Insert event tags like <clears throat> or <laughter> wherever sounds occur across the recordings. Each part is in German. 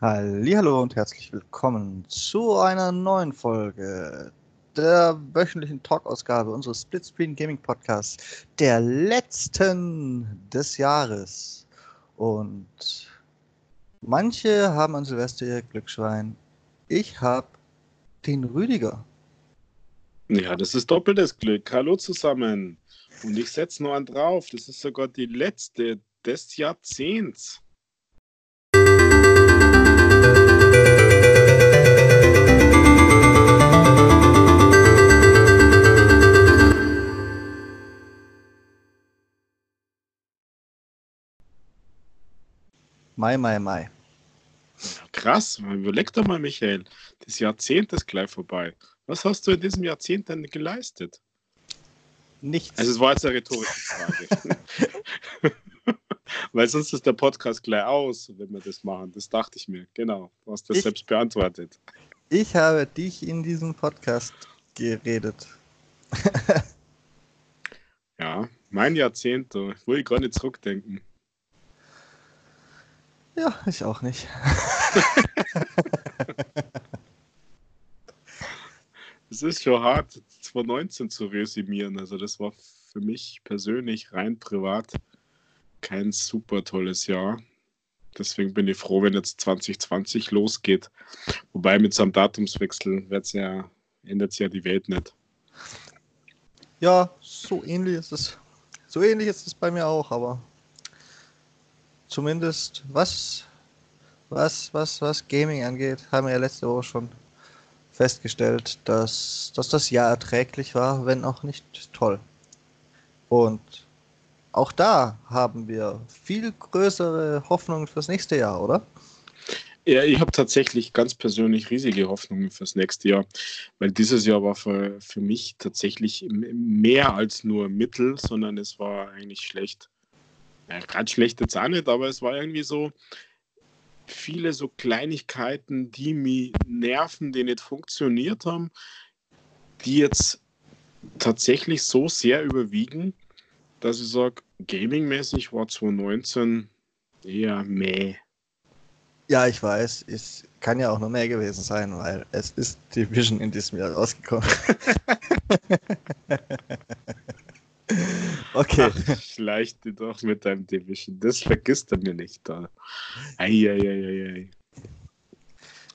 Hallo und herzlich willkommen zu einer neuen Folge der wöchentlichen Talk-Ausgabe unseres Splitscreen Gaming Podcasts, der letzten des Jahres. Und manche haben an Silvester ihr Glücksschwein. Ich habe den Rüdiger. Ja, das ist doppeltes Glück. Hallo zusammen. Und ich setze nur einen drauf. Das ist sogar die letzte des Jahrzehnts. Mai, Mai, Mai. Krass, überleg doch mal, Michael. Das Jahrzehnt ist gleich vorbei. Was hast du in diesem Jahrzehnt denn geleistet? Nichts. Also, es war jetzt eine rhetorische Frage. <laughs> Weil sonst ist der Podcast gleich aus, wenn wir das machen. Das dachte ich mir. Genau. Du hast das ich, selbst beantwortet. Ich habe dich in diesem Podcast geredet. <laughs> ja, mein Jahrzehnt, da will ich gar nicht zurückdenken. Ja, ich auch nicht. <laughs> es ist schon hart, 2019 zu resümieren. Also das war für mich persönlich rein privat kein super tolles Jahr. Deswegen bin ich froh, wenn jetzt 2020 losgeht. Wobei mit so einem Datumswechsel wird's ja, ändert sich ja die Welt nicht. Ja, so ähnlich ist es. So ähnlich ist es bei mir auch, aber zumindest was, was, was, was Gaming angeht, haben wir ja letzte Woche schon festgestellt, dass, dass das Jahr erträglich war, wenn auch nicht toll. Und auch da haben wir viel größere Hoffnungen fürs nächste Jahr, oder? Ja, ich habe tatsächlich ganz persönlich riesige Hoffnungen fürs nächste Jahr, weil dieses Jahr war für, für mich tatsächlich mehr als nur Mittel, sondern es war eigentlich schlecht ja, gerade schlecht jetzt auch nicht, aber es war irgendwie so viele so Kleinigkeiten, die mich nerven, die nicht funktioniert haben, die jetzt tatsächlich so sehr überwiegen, dass ich sage, gamingmäßig war 2019 eher meh. Ja, ich weiß, es kann ja auch noch mehr gewesen sein, weil es ist Division in diesem Jahr rausgekommen. <laughs> Okay. Ach, schleich dir doch mit deinem Division. Das vergisst er mir nicht da. Eieieiei.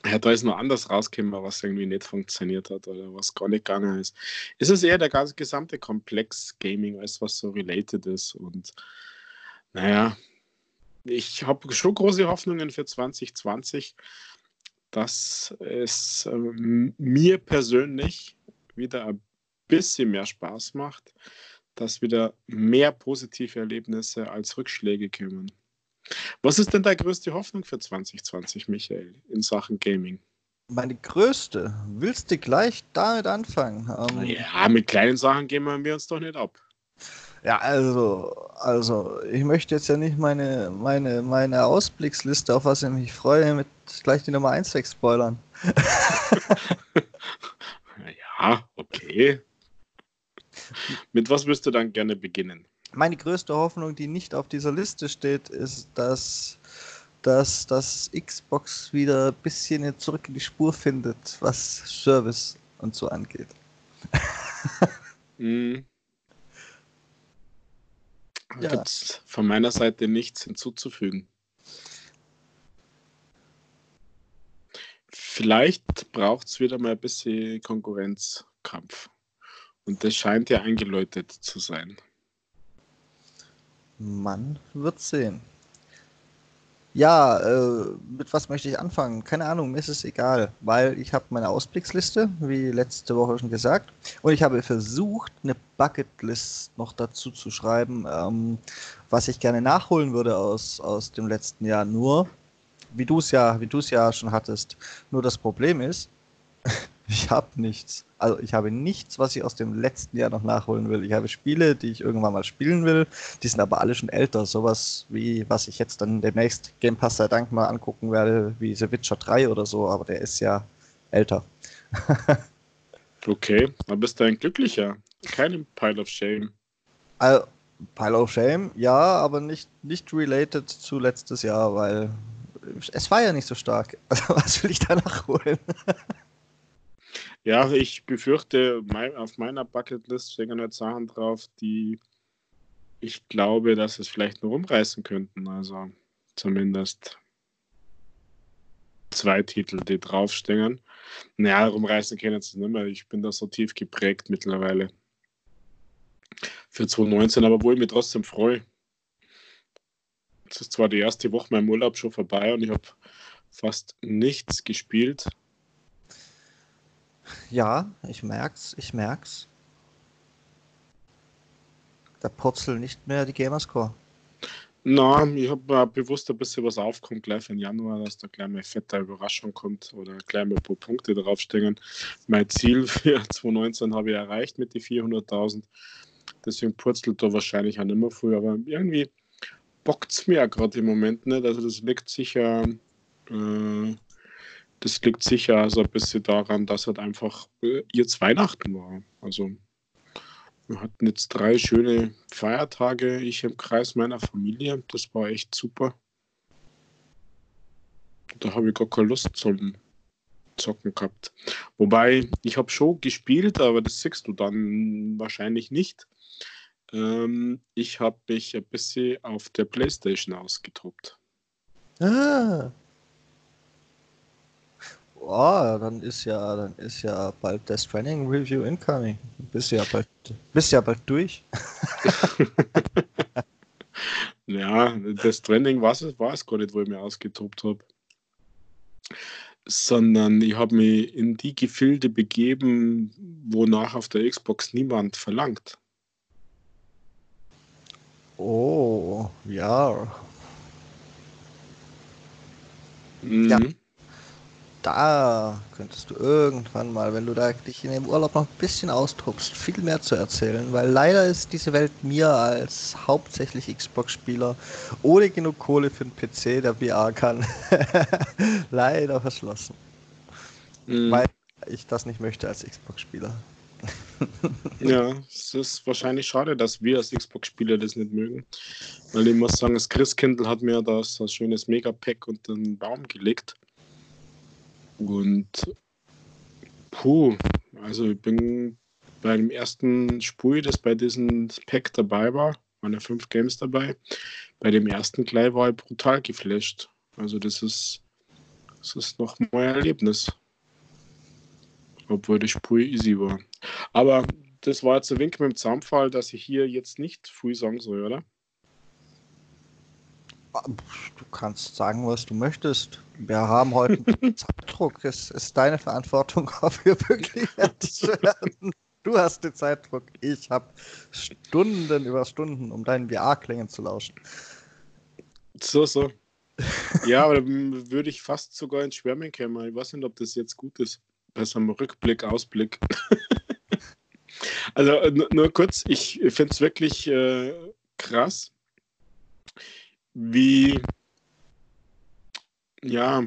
Ja, da ist noch anders rausgekommen, was irgendwie nicht funktioniert hat oder was gar nicht gegangen ist. Es ist eher der ganze gesamte Komplex Gaming, als was so related ist. Und naja, ich habe schon große Hoffnungen für 2020, dass es äh, mir persönlich wieder ein bisschen mehr Spaß macht dass wieder mehr positive Erlebnisse als Rückschläge kommen. Was ist denn deine größte Hoffnung für 2020, Michael, in Sachen Gaming? Meine größte? Willst du gleich damit anfangen? Ähm, ja, mit kleinen Sachen gehen wir uns doch nicht ab. Ja, also, also, ich möchte jetzt ja nicht meine, meine, meine Ausblicksliste, auf was ich mich freue, mit gleich die Nummer 1 wegspoilern. <laughs> ja, okay. Mit was würdest du dann gerne beginnen? Meine größte Hoffnung, die nicht auf dieser Liste steht, ist, dass, dass, dass Xbox wieder ein bisschen zurück in die Spur findet, was Service und so angeht. mm. Ja. Gibt es von meiner Seite nichts hinzuzufügen. Vielleicht braucht es wieder mal ein bisschen Konkurrenzkampf. Und das scheint ja eingeläutet zu sein. Man wird sehen. Ja, äh, mit was möchte ich anfangen? Keine Ahnung, mir ist es egal, weil ich habe meine Ausblicksliste, wie letzte Woche schon gesagt, und ich habe versucht, eine Bucketlist noch dazu zu schreiben, ähm, was ich gerne nachholen würde aus, aus dem letzten Jahr. Nur, wie du es ja, wie du es ja schon hattest. Nur das Problem ist, ich habe nichts. Also ich habe nichts, was ich aus dem letzten Jahr noch nachholen will. Ich habe Spiele, die ich irgendwann mal spielen will. Die sind aber alle schon älter. Sowas wie, was ich jetzt dann demnächst Game Pass sei Dank mal angucken werde, wie The Witcher 3 oder so. Aber der ist ja älter. <laughs> okay, dann bist du ein Glücklicher. Kein Pile of Shame. Also, Pile of Shame, ja, aber nicht, nicht related zu letztes Jahr, weil es war ja nicht so stark. <laughs> Also was will ich da nachholen? <laughs> ja, ich befürchte, auf meiner Bucketlist stehen jetzt Sachen drauf, die ich glaube, dass es vielleicht nur umreißen könnten. Also zumindest zwei Titel, die draufstehen. Naja, rumreißen können sie nicht mehr. Ich bin da so tief geprägt mittlerweile. Für 2019, aber wo ich mich trotzdem freue. Es ist zwar die erste Woche meinem Urlaub schon vorbei und ich habe fast nichts gespielt. Ja, ich merk's, ich merk's. Da purzeln nicht mehr die Gamerscore. Na, ich habe bewusst ein bisschen was aufkommt gleich im Januar, dass da gleich mal fette Überraschung kommt oder gleich mal ein paar Punkte draufstehen. Mein Ziel für <laughs> 2019 habe ich erreicht mit den 400.000. Deswegen purzelt da wahrscheinlich auch nicht mehr früh, aber irgendwie bockt es mir gerade im Moment nicht. Also das liegt sicher, äh, das liegt sicher so ein bisschen daran, dass halt einfach äh, jetzt Weihnachten war. Also wir hatten jetzt drei schöne Feiertage, ich im Kreis meiner Familie. Das war echt super. Da habe ich gar keine Lust zum Zocken gehabt. Wobei, ich habe schon gespielt, aber das siehst du dann wahrscheinlich nicht. Ähm, ich habe mich ein bisschen auf der Playstation ausgetobt. Ah, Oh, dann ist ja, dann ist ja bald das Training Review incoming. Bist ja bald, bist ja bald durch. <laughs> ja, das Training war es, war es gar nicht, wo ich mir ausgetobt habe. Sondern ich habe mich in die Gefilde begeben, wonach auf der Xbox niemand verlangt. Oh, ja. Mhm. Ja da könntest du irgendwann mal, wenn du da dich in dem Urlaub noch ein bisschen austobst, viel mehr zu erzählen, weil leider ist diese Welt mir als hauptsächlich Xbox-Spieler ohne genug Kohle für den PC, der VR kann, <laughs> leider verschlossen. Mhm. Weil ich das nicht möchte als Xbox-Spieler. <laughs> ja, es ist wahrscheinlich schade, dass wir als Xbox-Spieler das nicht mögen. Weil ich muss sagen, das Christkindl hat mir das ein schönes Megapack und den Baum gelegt. Und puh, also ich bin bei dem ersten Spiel, das bei diesem Pack dabei war, waren ja fünf Games dabei. Bei dem ersten gleich war ich brutal geflasht. Also das ist, das ist noch mein Erlebnis. Obwohl das Spiel easy war. Aber das war jetzt ein Wink mit dem Zaunpfahl, dass ich hier jetzt nicht früh sagen soll, oder? Du kannst sagen, was du möchtest. Wir haben heute einen <laughs> Zeitdruck. Es ist deine Verantwortung, <laughs> ob wir wirklich fertig <laughs> werden. Du hast den Zeitdruck. Ich habe Stunden über Stunden, um deinen VR-Klängen zu lauschen. So, so. Ja, aber dann würde ich fast sogar ins Schwärmen kommen. Ich weiß nicht, ob das jetzt gut ist. Bei so einem Rückblick, Ausblick. also nur kurz, ich finde es wirklich äh, krass, wie, ja,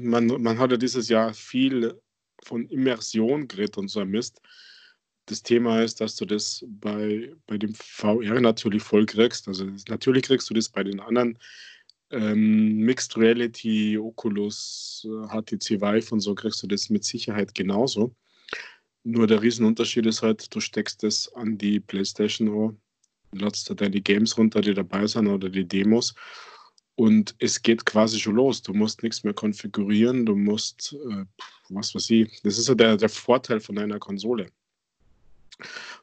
man, man hat ja dieses Jahr viel von Immersion geredet und so ein Mist. Das Thema ist, dass du das bei, bei dem VR natürlich voll kriegst. Also natürlich kriegst du das bei den anderen ähm, Mixed Reality, Oculus, HTC Vive und so kriegst du das mit Sicherheit genauso. Nur der Riesenunterschied ist halt, du steckst das an die PlayStation an ladst du deine Games runter, die dabei sind oder die Demos. Und es geht quasi schon los. Du musst nichts mehr konfigurieren, du musst, äh, was weiß ich, das ist ja der, der Vorteil von einer Konsole.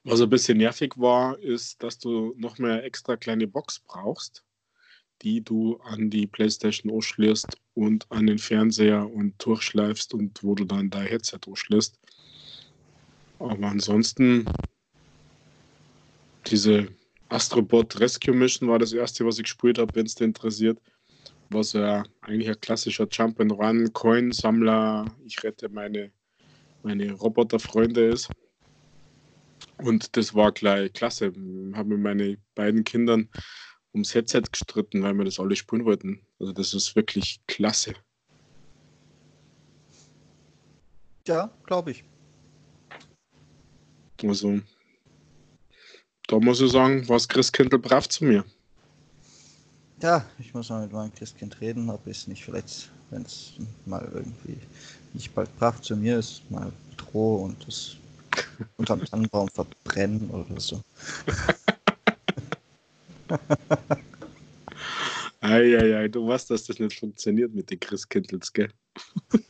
Was ein bisschen nervig war, ist, dass du noch mehr extra kleine Box brauchst, die du an die PlayStation anschließt und an den Fernseher und durchschleifst und wo du dann dein Headset anschließt. Aber ansonsten diese Astrobot Rescue Mission war das erste, was ich gespielt habe, wenn es dir interessiert. Was ja eigentlich ein klassischer Jump and Run, Coin-Sammler, ich rette meine, meine Roboterfreunde ist. Und das war gleich klasse. Ich habe mit meinen beiden Kindern ums Headset gestritten, weil wir das alle spielen wollten. Also das ist wirklich klasse. Ja, glaube ich. Also da muss ich sagen, was Chris Kindle brav zu mir. Ja, ich muss mal mit meinem Christkind reden, ob es nicht vielleicht, wenn es mal irgendwie nicht bald brav zu mir ist, mal drohe und es <laughs> unterm Tannenbaum verbrennen oder so. <laughs> Eieiei, du weißt, dass das nicht funktioniert mit den Christkindls, gell? <laughs>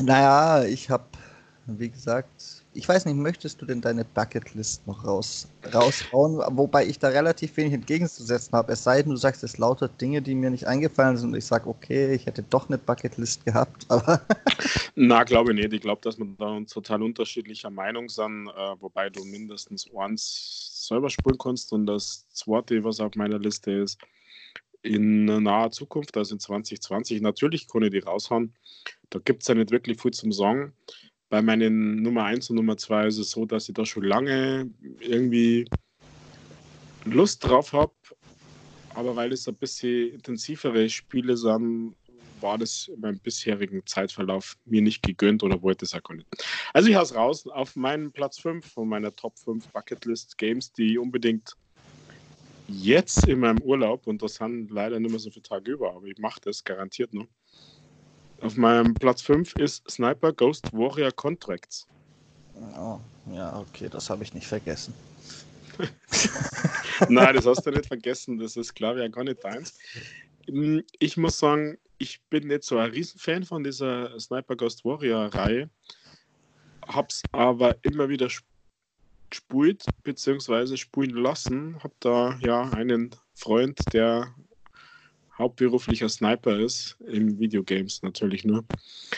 naja, ich habe, wie gesagt, ich weiß nicht, möchtest du denn deine Bucketlist noch raus, raushauen? Wobei ich da relativ wenig entgegenzusetzen habe. Es sei denn, du sagst es lauter Dinge, die mir nicht eingefallen sind und ich sage, okay, ich hätte doch eine Bucketlist gehabt, <laughs> aber. Na, glaube ich nicht. Ich glaube, dass wir da total unterschiedlicher Meinung sind, äh, wobei du mindestens eins selber spielen kannst und das zweite, was auf meiner Liste ist, in naher Zukunft, also in 2020. Natürlich kann ich die raushauen. Da gibt es ja nicht wirklich viel zum Sagen bei meinen Nummer 1 und Nummer 2 ist es so, dass ich da schon lange irgendwie Lust drauf habe. Aber weil es ein bisschen intensivere Spiele sind, war das in meinem bisherigen Zeitverlauf mir nicht gegönnt oder wollte es auch gar nicht. Also ich habe es raus auf meinen Platz 5 von meiner Top 5 Bucketlist Games, die unbedingt jetzt in meinem Urlaub, und das sind leider nicht mehr so viele Tage über, aber ich mache das garantiert noch, auf meinem Platz 5 ist Sniper Ghost Warrior Contracts. Oh, ja, okay, das habe ich nicht vergessen. <laughs> Nein, das hast du nicht vergessen. Das ist, glaube ich, ja gar nicht deins. Hm, ich muss sagen, ich bin nicht so ein Riesenfan von dieser Sniper Ghost Warrior Reihe. Hab's aber immer wieder gespielt, beziehungsweise spielen lassen. Hab da ja einen Freund, der hauptberuflicher Sniper ist, im Videogames natürlich nur.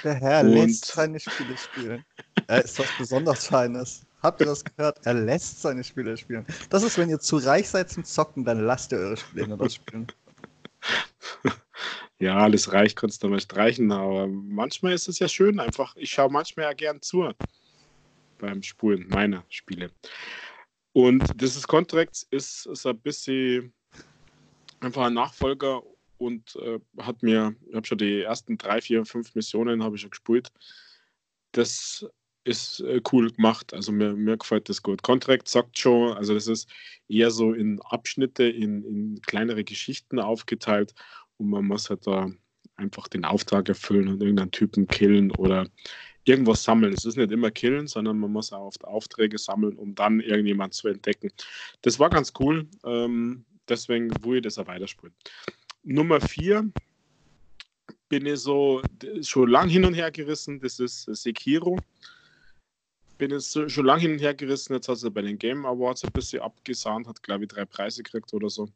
Der Herr und... lässt seine Spiele spielen. er ist was besonders Feines. Habt ihr das gehört? Er lässt seine Spiele spielen. Das ist, wenn ihr zu reich seid zum Zocken, dann lasst ihr eure Spiele nur spielen. <laughs> Ja, alles reich kannst du mal streichen, aber manchmal ist es ja schön einfach. Ich schaue manchmal ja gern zu beim Spulen meiner Spiele. Und dieses Contracts ist, ist ein bisschen einfach ein Nachfolger und äh, hat mir, ich habe schon die ersten drei, vier, fünf Missionen habe ich schon gespielt. Das ist äh, cool gemacht, also mir, mir gefällt das gut. Contract sagt schon, also das ist eher so in Abschnitte, in, in kleinere Geschichten aufgeteilt und man muss halt da einfach den Auftrag erfüllen und irgendeinen Typen killen oder irgendwas sammeln. Es ist nicht immer killen, sondern man muss auch oft Aufträge sammeln, um dann irgendjemand zu entdecken. Das war ganz cool, ähm, deswegen wo ich das auch weiterspielen. Nummer vier bin ich so schon lang hin und her gerissen. Das ist Sekiro. Bin jetzt schon lang hin und her gerissen. Jetzt hat er bei den Game Awards ein bisschen abgesahnt, hat glaube ich drei Preise gekriegt oder so.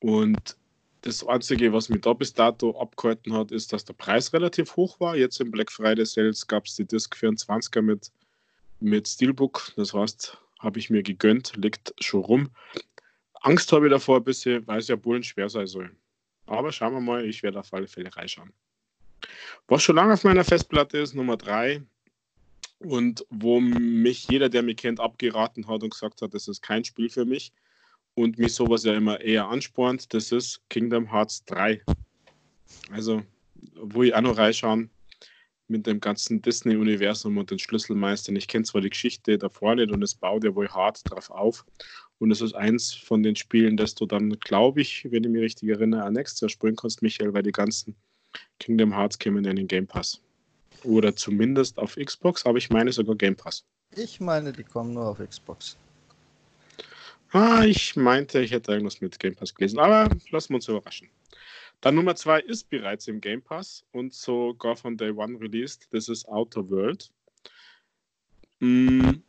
Und das Einzige, was mich da bis dato abgehalten hat, ist, dass der Preis relativ hoch war. Jetzt im Black Friday Sales gab es die Disc 24er mit, mit Steelbook. Das heißt, habe ich mir gegönnt, liegt schon rum. Angst habe ich davor ein bisschen, weil es ja Bullen schwer sein soll. Aber schauen wir mal, ich werde auf alle Fälle reinschauen. Was schon lange auf meiner Festplatte ist, Nummer 3. Und wo mich jeder, der mich kennt, abgeraten hat und gesagt hat, das ist kein Spiel für mich. Und mich sowas ja immer eher anspornt, das ist Kingdom Hearts 3. Also, wo ich auch noch reinschauen, mit dem ganzen Disney-Universum und den Schlüsselmeistern. Ich kenne zwar die Geschichte davor nicht und es baut ja wohl hart drauf auf. Und es ist eins von den Spielen, das du dann, glaube ich, wenn ich mich richtig erinnere, nächstes Jahr spielen kannst, Michael, weil die ganzen Kingdom Hearts kämen in den Game Pass. Oder zumindest auf Xbox, aber ich meine sogar Game Pass. Ich meine, die kommen nur auf Xbox. Ah, ich meinte, ich hätte irgendwas mit Game Pass gelesen, aber lassen wir uns überraschen. Dann Nummer zwei ist bereits im Game Pass und sogar von Day One released. Das ist Outer World. Mm,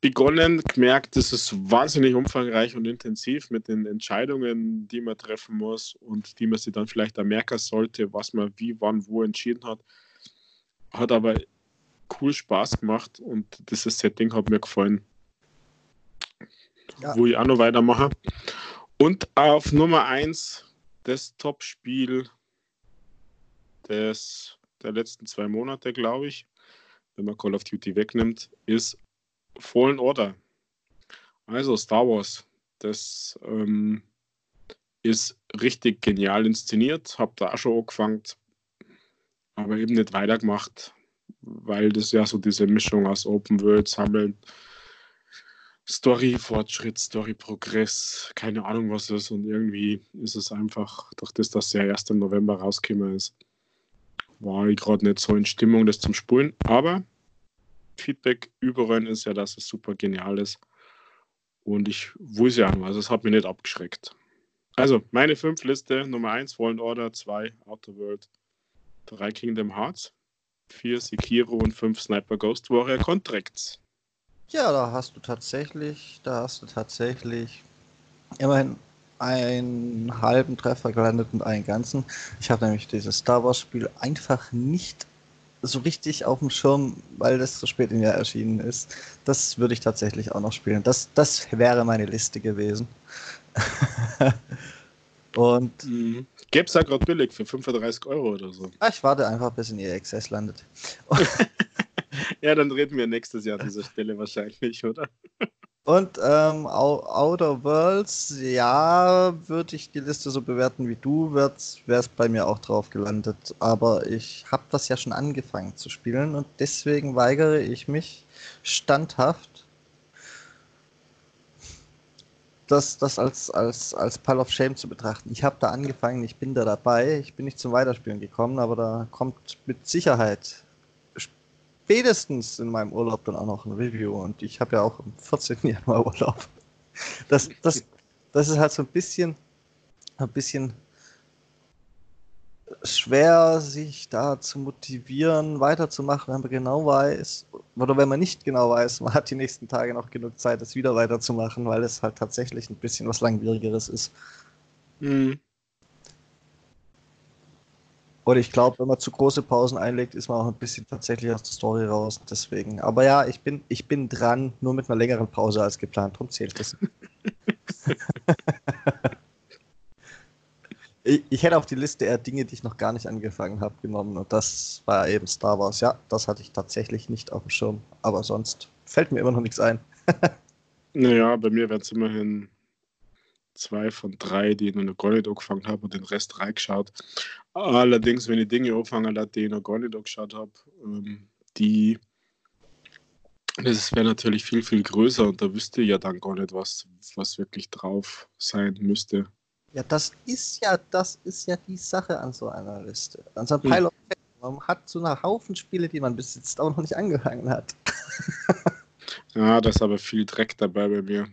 begonnen, gemerkt, das ist wahnsinnig umfangreich und intensiv mit den Entscheidungen, die man treffen muss und die man sich dann vielleicht auch merken sollte, was man wie, wann, wo entschieden hat. Hat aber cool Spaß gemacht und dieses Setting hat mir gefallen. Ja. Wo ich auch noch weitermache. Und auf Nummer 1 das Top-Spiel des, der letzten zwei Monate, glaube ich, wenn man Call of Duty wegnimmt, ist Fallen Order. Also Star Wars, das ähm, ist richtig genial inszeniert, hab da auch schon angefangen, aber eben nicht weitergemacht, weil das ja so diese Mischung aus Open World sammeln, Story-Fortschritt, Story-Progress, keine Ahnung was ist. Und irgendwie ist es einfach, durch das, dass er erst im November rausgekommen ist, war ich gerade nicht so in Stimmung, das zum Spulen. Aber Feedback überall ist ja, dass es super genial ist. Und ich wusste ja, also es hat mich nicht abgeschreckt. Also, meine fünf Liste: Nummer 1 Fallen Order, 2 Outer World, 3 Kingdom Hearts, 4 Sekiro und 5 Sniper Ghost Warrior Contracts. Ja, da hast du tatsächlich, da hast du tatsächlich immerhin einen halben Treffer gelandet und einen ganzen. Ich habe nämlich dieses Star Wars Spiel einfach nicht so richtig auf dem Schirm, weil das so spät im Jahr erschienen ist. Das würde ich tatsächlich auch noch spielen. Das, das wäre meine Liste gewesen. <laughs> Und. Mhm. Gäbe es da gerade billig für 35 Euro oder so. Ah, ich warte einfach, bis in ihr Access landet. <laughs> ja, dann reden wir nächstes Jahr an dieser Stelle wahrscheinlich, oder? Und ähm, Outer Worlds, ja, würde ich die Liste so bewerten wie du, wäre es bei mir auch drauf gelandet. Aber ich habe das ja schon angefangen zu spielen und deswegen weigere ich mich standhaft, das, das als, als, als Pile of Shame zu betrachten. Ich habe da angefangen, ich bin da dabei, ich bin nicht zum Weiterspielen gekommen, aber da kommt mit Sicherheit spätestens in meinem Urlaub dann auch noch ein Review und ich habe ja auch am 14. Januar Urlaub. Das, das, das ist halt so ein bisschen, ein bisschen schwer, sich da zu motivieren, weiterzumachen, wenn man genau weiß, oder wenn man nicht genau weiß, man hat die nächsten Tage noch genug Zeit, es wieder weiterzumachen, weil es halt tatsächlich ein bisschen was Langwierigeres ist. Mhm. Und ich glaube, wenn man zu große Pausen einlegt, ist man auch ein bisschen tatsächlich aus der Story raus. Deswegen. Aber ja, ich bin, ich bin dran, nur mit einer längeren Pause als geplant. Darum zählt das. <laughs> ich, ich, hätte auf die Liste eher Dinge, die ich noch gar nicht angefangen habe, genommen. Und das war eben Star Wars. Ja, das hatte ich tatsächlich nicht auf dem Schirm. Aber sonst fällt mir immer noch nichts ein. <laughs> naja, bei mir wären es immerhin zwei von drei, die ich noch gar nicht angefangen habe und den Rest reingeschaut. Allerdings, wenn ich Dinge anfangen lasse, die ich noch gar nicht angeschaut habe, ähm, die das wäre natürlich viel, viel größer und da wüsste ich ja dann gar nicht, was, was wirklich drauf sein müsste. Ja, das ist ja, das ist ja die Sache an so einer Liste. An so einem hm. Pile of Man hat so einen Haufen Spiele, die man besitzt, auch noch nicht angefangen hat. <laughs> ja, da ist aber viel Dreck dabei bei mir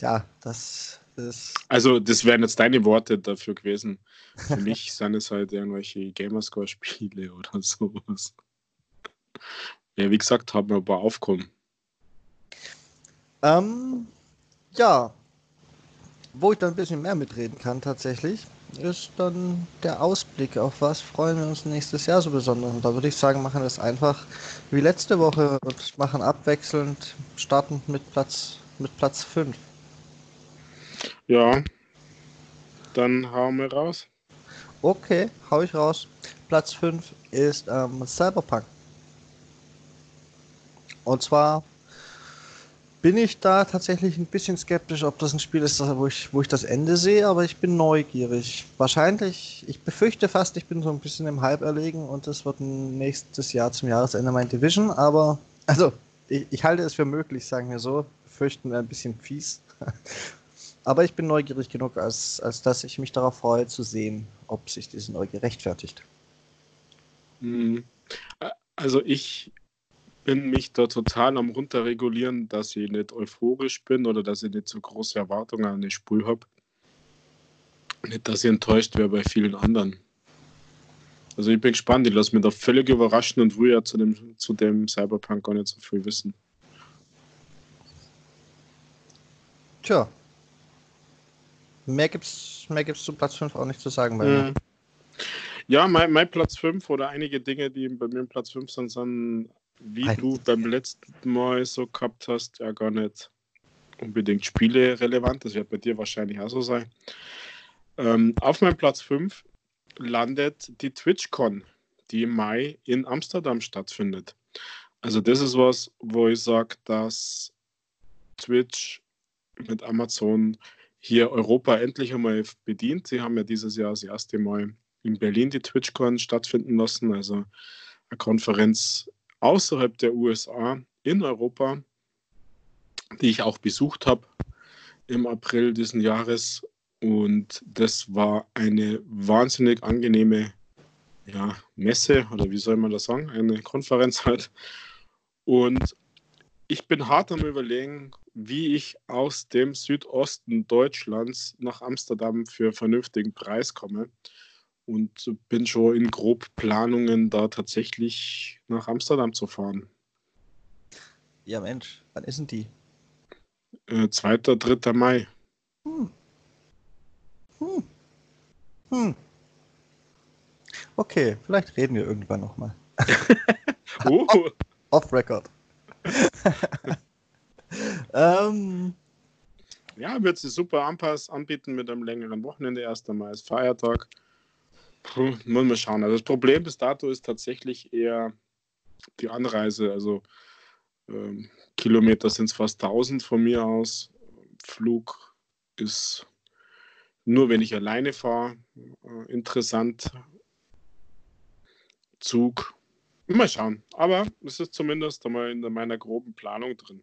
ja, das ist. Also, das wären jetzt deine Worte dafür gewesen. Für mich <laughs> sind es halt irgendwelche Gamerscore-Spiele oder sowas. Ja, wie gesagt, haben wir ein paar aufkommen. Ähm, ja, wo ich dann ein bisschen mehr mitreden kann tatsächlich, ist dann der Ausblick auf was freuen wir uns nächstes Jahr so besonders. Und da würde ich sagen, machen wir es einfach wie letzte Woche und machen abwechselnd, starten mit Platz mit Platz 5. Ja, dann hauen wir raus. Okay, hau ich raus. Platz 5 ist ähm, Cyberpunk. Und zwar bin ich da tatsächlich ein bisschen skeptisch, ob das ein Spiel ist, wo ich, wo ich das Ende sehe, aber ich bin neugierig. Wahrscheinlich, ich befürchte fast, ich bin so ein bisschen im Hype erlegen und es wird nächstes Jahr zum Jahresende mein Division, aber also ich, ich halte es für möglich, sagen wir so. Befürchten ein bisschen fies. Aber ich bin neugierig genug, als, als dass ich mich darauf freue, zu sehen, ob sich diese Neugier rechtfertigt. Hm. Also ich bin mich da total am runterregulieren, dass ich nicht euphorisch bin oder dass ich nicht so große Erwartungen an das Spiel habe. Nicht, dass ich enttäuscht wäre bei vielen anderen. Also ich bin gespannt, ich lasse mich da völlig überraschen und will ja zu dem, zu dem Cyberpunk gar nicht so viel wissen. Tja, Mehr gibt's, mehr gibt's zu Platz 5 auch nicht zu sagen bei mir. Mhm. Ja, mein, mein Platz 5 oder einige Dinge, die bei mir im Platz 5 sind, sind, wie Ein. du beim letzten Mal so gehabt hast, ja gar nicht unbedingt Spiele relevant. Das wird bei dir wahrscheinlich auch so sein. Ähm, auf meinem Platz 5 landet die TwitchCon, die im Mai in Amsterdam stattfindet. Also das ist was, wo ich sage, dass Twitch mit Amazon hier Europa endlich einmal bedient. Sie haben ja dieses Jahr das erste Mal in Berlin die TwitchCon stattfinden lassen, also eine Konferenz außerhalb der USA in Europa. die ich auch besucht habe im April diesen Jahres. Und das war eine wahnsinnig angenehme ja, Messe oder wie soll man das sagen, eine Konferenz halt. Und ich bin hart am Überlegen, wie ich aus dem Südosten Deutschlands nach Amsterdam für vernünftigen Preis komme. Und bin schon in grob Planungen, da tatsächlich nach Amsterdam zu fahren. Ja, Mensch, wann ist denn die? Äh, 2. 3. Mai. Hm. Hm. Hm. Okay, vielleicht reden wir irgendwann nochmal. oh. <laughs> off, off Record. <laughs> ähm, ja, wird sie super Anpass anbieten mit einem längeren Wochenende erst einmal als Feiertag. Puh, muss man schauen. Also das Problem bis dato ist tatsächlich eher die Anreise. Also ähm, Kilometer sind es fast 1000 von mir aus. Flug ist nur, wenn ich alleine fahre, äh, interessant. Zug Mal schauen. Aber es ist zumindest einmal in meiner groben Planung drin.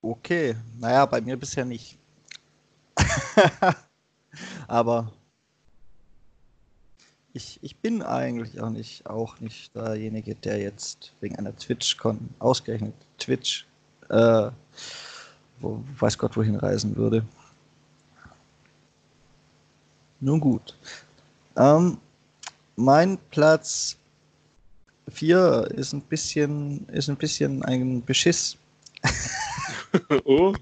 Okay, naja, bei mir bisher nicht. <laughs> Aber ich, ich bin eigentlich auch nicht, auch nicht derjenige, der jetzt wegen einer TwitchCon, ausgerechnet Twitch, äh, wo, weiß Gott wohin reisen würde. Nun gut. Ähm, mein Platz 4 ist ein bisschen, ist ein bisschen ein Beschiss. <laughs> <laughs> oh.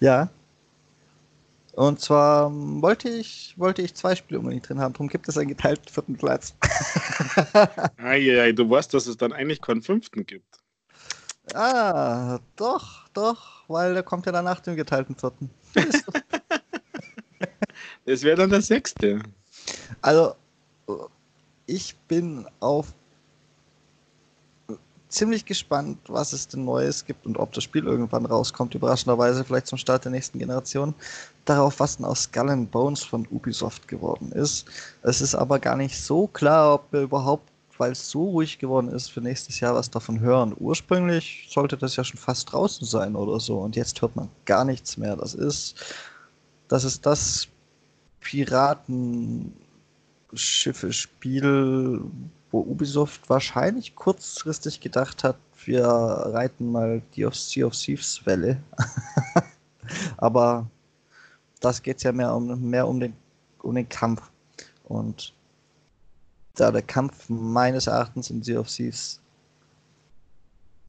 Ja. Und zwar wollte ich, wollte ich zwei Spiele unbedingt drin haben, darum gibt es einen geteilten vierten Platz. <laughs> Eieiei, du weißt, dass es dann eigentlich keinen fünften gibt. Ah, doch, doch, weil der kommt ja dann nach dem geteilten vierten. <laughs> Das wäre dann der sechste. Also, ich bin auf ziemlich gespannt, was es denn Neues gibt und ob das Spiel irgendwann rauskommt, überraschenderweise vielleicht zum Start der nächsten Generation. Darauf, was denn aus Skull and Bones von Ubisoft geworden ist. Es ist aber gar nicht so klar, ob wir überhaupt, weil es so ruhig geworden ist, für nächstes Jahr was davon hören. Ursprünglich sollte das ja schon fast draußen sein oder so und jetzt hört man gar nichts mehr. Das ist, das ist das Piraten Schiffe-Spiel, wo Ubisoft wahrscheinlich kurzfristig gedacht hat, wir reiten mal die Sea of Thieves Welle. <laughs> Aber das geht ja mehr um, mehr um den, um den Kampf. Und da der Kampf meines Erachtens in Sea of Thieves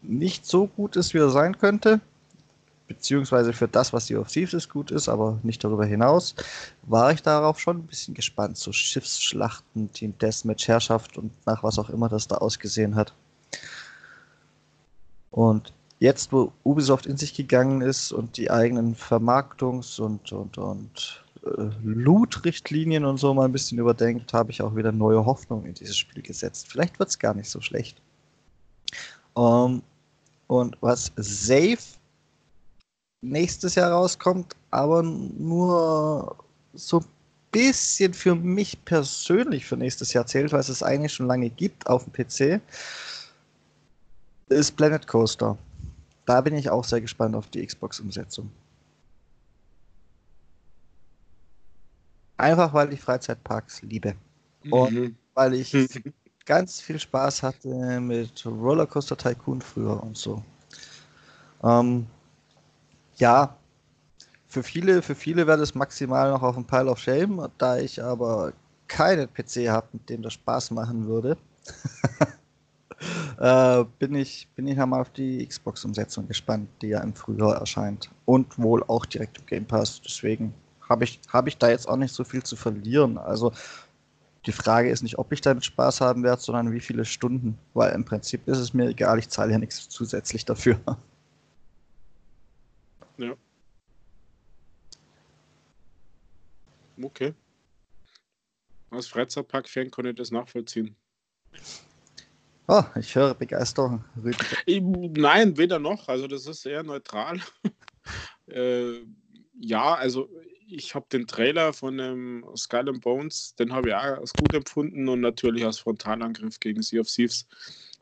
nicht so gut ist, wie er sein könnte, beziehungsweise für das, was Sea of Thieves ist, gut ist, aber nicht darüber hinaus, war ich darauf schon ein bisschen gespannt. So Schiffsschlachten, Team Deathmatch, Herrschaft und nach was auch immer das da ausgesehen hat. Und jetzt, wo Ubisoft in sich gegangen ist und die eigenen Vermarktungs- und, und, und äh, Loot-Richtlinien und so mal ein bisschen überdenkt, habe ich auch wieder neue Hoffnung in dieses Spiel gesetzt. Vielleicht wird es gar nicht so schlecht. Um, ähm, und was Safe nächstes Jahr rauskommt, aber nur so ein bisschen für mich persönlich für nächstes Jahr zählt, weil es es eigentlich schon lange gibt auf dem PC, ist Planet Coaster. Da bin ich auch sehr gespannt auf die Xbox-Umsetzung. Einfach weil ich Freizeitparks liebe. Und mhm. weil ich ganz viel Spaß hatte mit Rollercoaster Tycoon früher und so. Ähm, ja, für viele, für viele wäre das maximal noch auf dem Pile of Shame, da ich aber keinen PC habe, mit dem das Spaß machen würde. <laughs> äh, bin ich, bin ich einmal auf die Xbox-Umsetzung gespannt, die ja im Frühjahr erscheint. Und wohl auch direkt im Game Pass. Deswegen habe ich, hab ich da jetzt auch nicht so viel zu verlieren. Also die Frage ist nicht, ob ich damit Spaß haben werde, sondern wie viele Stunden. Weil im Prinzip ist es mir egal, ich zahle ja nichts zusätzlich dafür. <laughs> Ja. Okay. Als Freizeitpark-Fan kann ich das nachvollziehen. Oh, ich höre Begeisterung. Nein, weder noch. Also das ist eher neutral. <laughs> äh, ja, also ich habe den Trailer von dem Skull and Bones, den habe ich auch als gut empfunden und natürlich als Frontalangriff gegen Sea of Thieves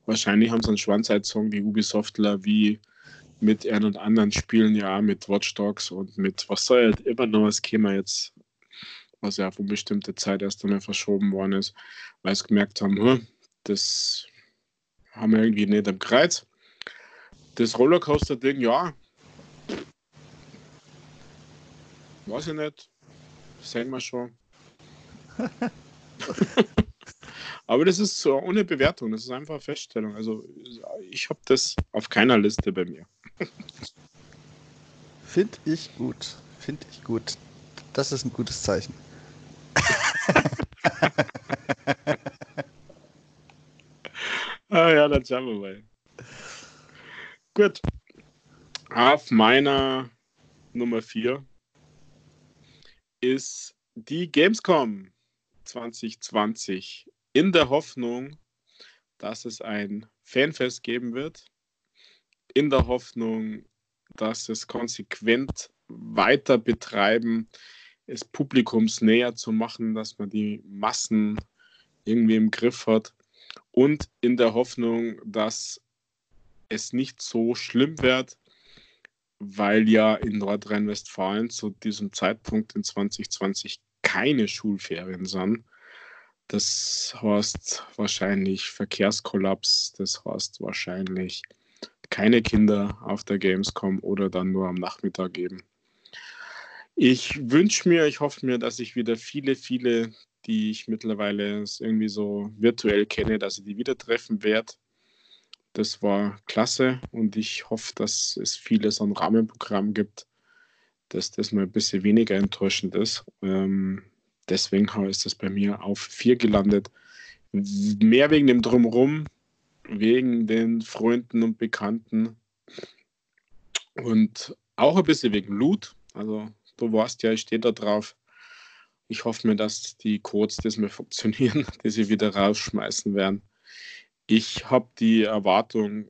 wahrscheinlich haben sie einen Schwanzeit-Song, die Ubisoftler, wie mit ein und anderen Spielen, ja, mit Watch Dogs und mit, was soll ja immer noch was käme jetzt, was ja auf eine bestimmte Zeit erst einmal verschoben worden ist, weil sie gemerkt haben, hm, das haben wir irgendwie nicht am Kreuz. Das Rollercoaster-Ding, ja, weiß ich nicht, sehen wir schon. <laughs> Aber das ist so ohne Bewertung, das ist einfach eine Feststellung. Also ich habe das auf keiner Liste bei mir. Finde ich gut. Finde ich gut. Das ist ein gutes Zeichen. Ah ja, dann schauen wir mal. Gut. Auf meiner Nummer 4 ist die Gamescom 2020 in der Hoffnung, dass es ein Fanfest geben wird, in der Hoffnung, dass es konsequent weiter betreiben, es Publikums näher zu machen, dass man die Massen irgendwie im Griff hat und in der Hoffnung, dass es nicht so schlimm wird, weil ja in Nordrhein-Westfalen zu diesem Zeitpunkt in 2020 keine Schulferien sind das heißt wahrscheinlich Verkehrskollaps, das heißt wahrscheinlich keine Kinder auf der Gamescom oder dann nur am Nachmittag geben. Ich wünsche mir, ich hoffe mir, dass ich wieder viele, viele, die ich mittlerweile irgendwie so virtuell kenne, dass ich die wieder treffen werde. Das war klasse und ich hoffe, dass es vieles an Rahmenprogramm gibt, dass das mal ein bisschen weniger enttäuschend ist. Ähm, Deswegen ist das bei mir auf 4 gelandet. Mehr wegen dem Drumherum, wegen den Freunden und Bekannten und auch ein bisschen wegen Loot. Also du weißt ja, ich stehe da drauf. Ich hoffe mir, dass die Codes das mal funktionieren, <laughs> die sie wieder rausschmeißen werden. Ich habe die Erwartung,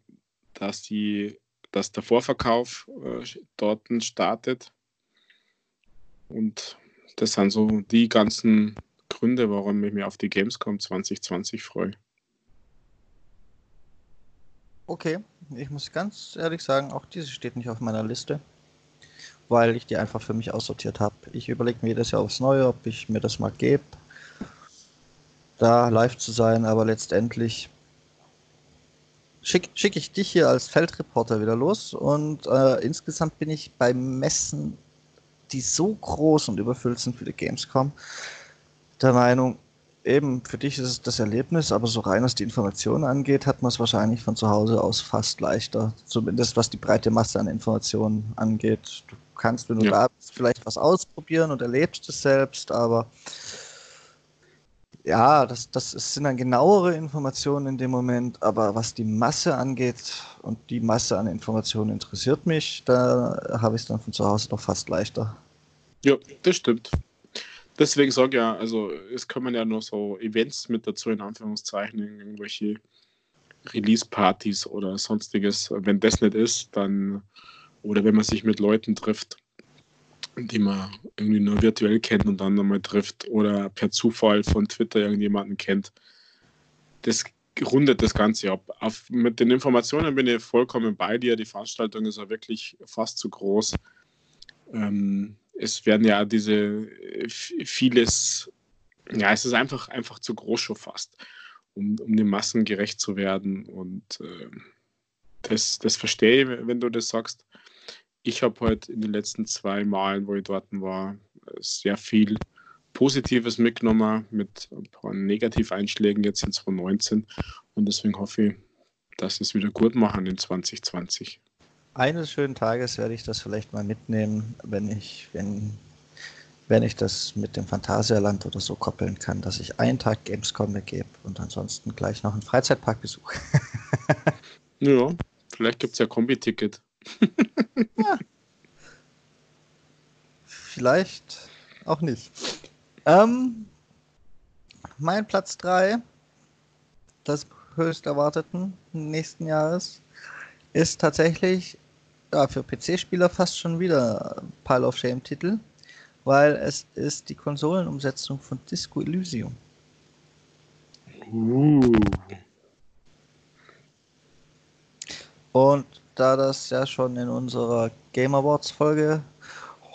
dass, die, dass der Vorverkauf äh, dort startet. Und das sind so die ganzen Gründe, warum ich mich auf die Gamescom 2020 freue. Okay, ich muss ganz ehrlich sagen, auch diese steht nicht auf meiner Liste, weil ich die einfach für mich aussortiert habe. Ich überlege mir jedes Jahr aufs Neue, ob ich mir das mal gebe, da live zu sein, aber letztendlich schicke schick ich dich hier als Feldreporter wieder los und äh, insgesamt bin ich beim Messen die so groß und überfüllt sind für die Gamescom, der Meinung, eben für dich ist es das Erlebnis, aber so rein was die Informationen angeht, hat man es wahrscheinlich von zu Hause aus fast leichter. Zumindest was die breite Masse an Informationen angeht. Du kannst, wenn du ja. da bist, vielleicht was ausprobieren und erlebst es selbst, aber ja, das, das sind dann genauere Informationen in dem Moment, aber was die Masse angeht und die Masse an Informationen interessiert mich, da habe ich es dann von zu Hause doch fast leichter. Ja, das stimmt. Deswegen sage ich ja, also es kommen ja noch so Events mit dazu, in Anführungszeichen, irgendwelche Release-Partys oder sonstiges. Wenn das nicht ist, dann, oder wenn man sich mit Leuten trifft, die man irgendwie nur virtuell kennt und dann nochmal trifft oder per Zufall von Twitter irgendjemanden kennt. Das rundet das Ganze ab. Auf, mit den Informationen bin ich vollkommen bei dir. Die Veranstaltung ist ja wirklich fast zu groß. Ähm, es werden ja diese vieles, ja, es ist einfach, einfach zu groß schon fast, um, um den Massen gerecht zu werden. Und äh, das, das verstehe ich, wenn du das sagst ich habe heute in den letzten zwei Malen, wo ich dort war, sehr viel Positives mitgenommen mit ein paar Negativeinschlägen jetzt in 2019 und deswegen hoffe ich, dass es wieder gut machen in 2020. Eines schönen Tages werde ich das vielleicht mal mitnehmen, wenn ich, wenn, wenn ich das mit dem Phantasialand oder so koppeln kann, dass ich einen Tag Gamescom gebe und ansonsten gleich noch einen Freizeitpark besuche. <laughs> ja, vielleicht gibt es ja Kombi-Ticket <laughs> ja. Vielleicht auch nicht. Ähm, mein Platz 3 des höchst erwarteten nächsten Jahres ist tatsächlich ja, für PC-Spieler fast schon wieder Pile of Shame-Titel, weil es ist die Konsolenumsetzung von Disco Elysium. Uh. Und da das ja schon in unserer Game Awards Folge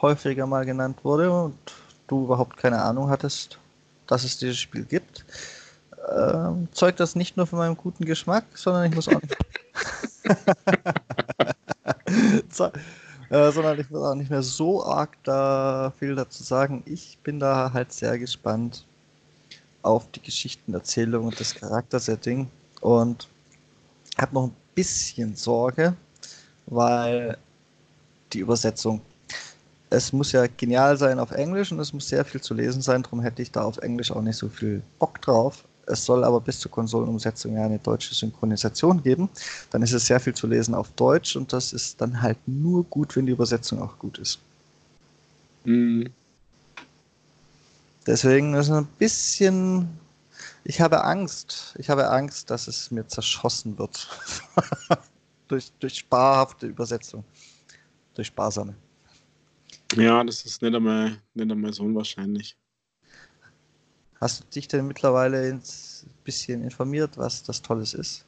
häufiger mal genannt wurde und du überhaupt keine Ahnung hattest, dass es dieses Spiel gibt, äh, zeugt das nicht nur von meinem guten Geschmack, sondern ich muss auch nicht, <laughs> <laughs> äh, sondern ich muss auch nicht mehr so arg da viel dazu sagen. Ich bin da halt sehr gespannt auf die Geschichtenerzählung und das Charaktersetting und habe noch ein bisschen Sorge, weil die Übersetzung es muss ja genial sein auf Englisch und es muss sehr viel zu lesen sein, darum hätte ich da auf Englisch auch nicht so viel Bock drauf. Es soll aber bis zur Konsolenumsetzung ja eine deutsche Synchronisation geben. Dann ist es sehr viel zu lesen auf Deutsch und das ist dann halt nur gut, wenn die Übersetzung auch gut ist. Mhm. Deswegen ist es ein bisschen. Ich habe Angst. Ich habe Angst, dass es mir zerschossen wird. <laughs> durch, durch sparhafte Übersetzung. Durch sparsame. Ja, das ist nicht einmal, nicht einmal so unwahrscheinlich. Hast du dich denn mittlerweile ein bisschen informiert, was das Tolles ist?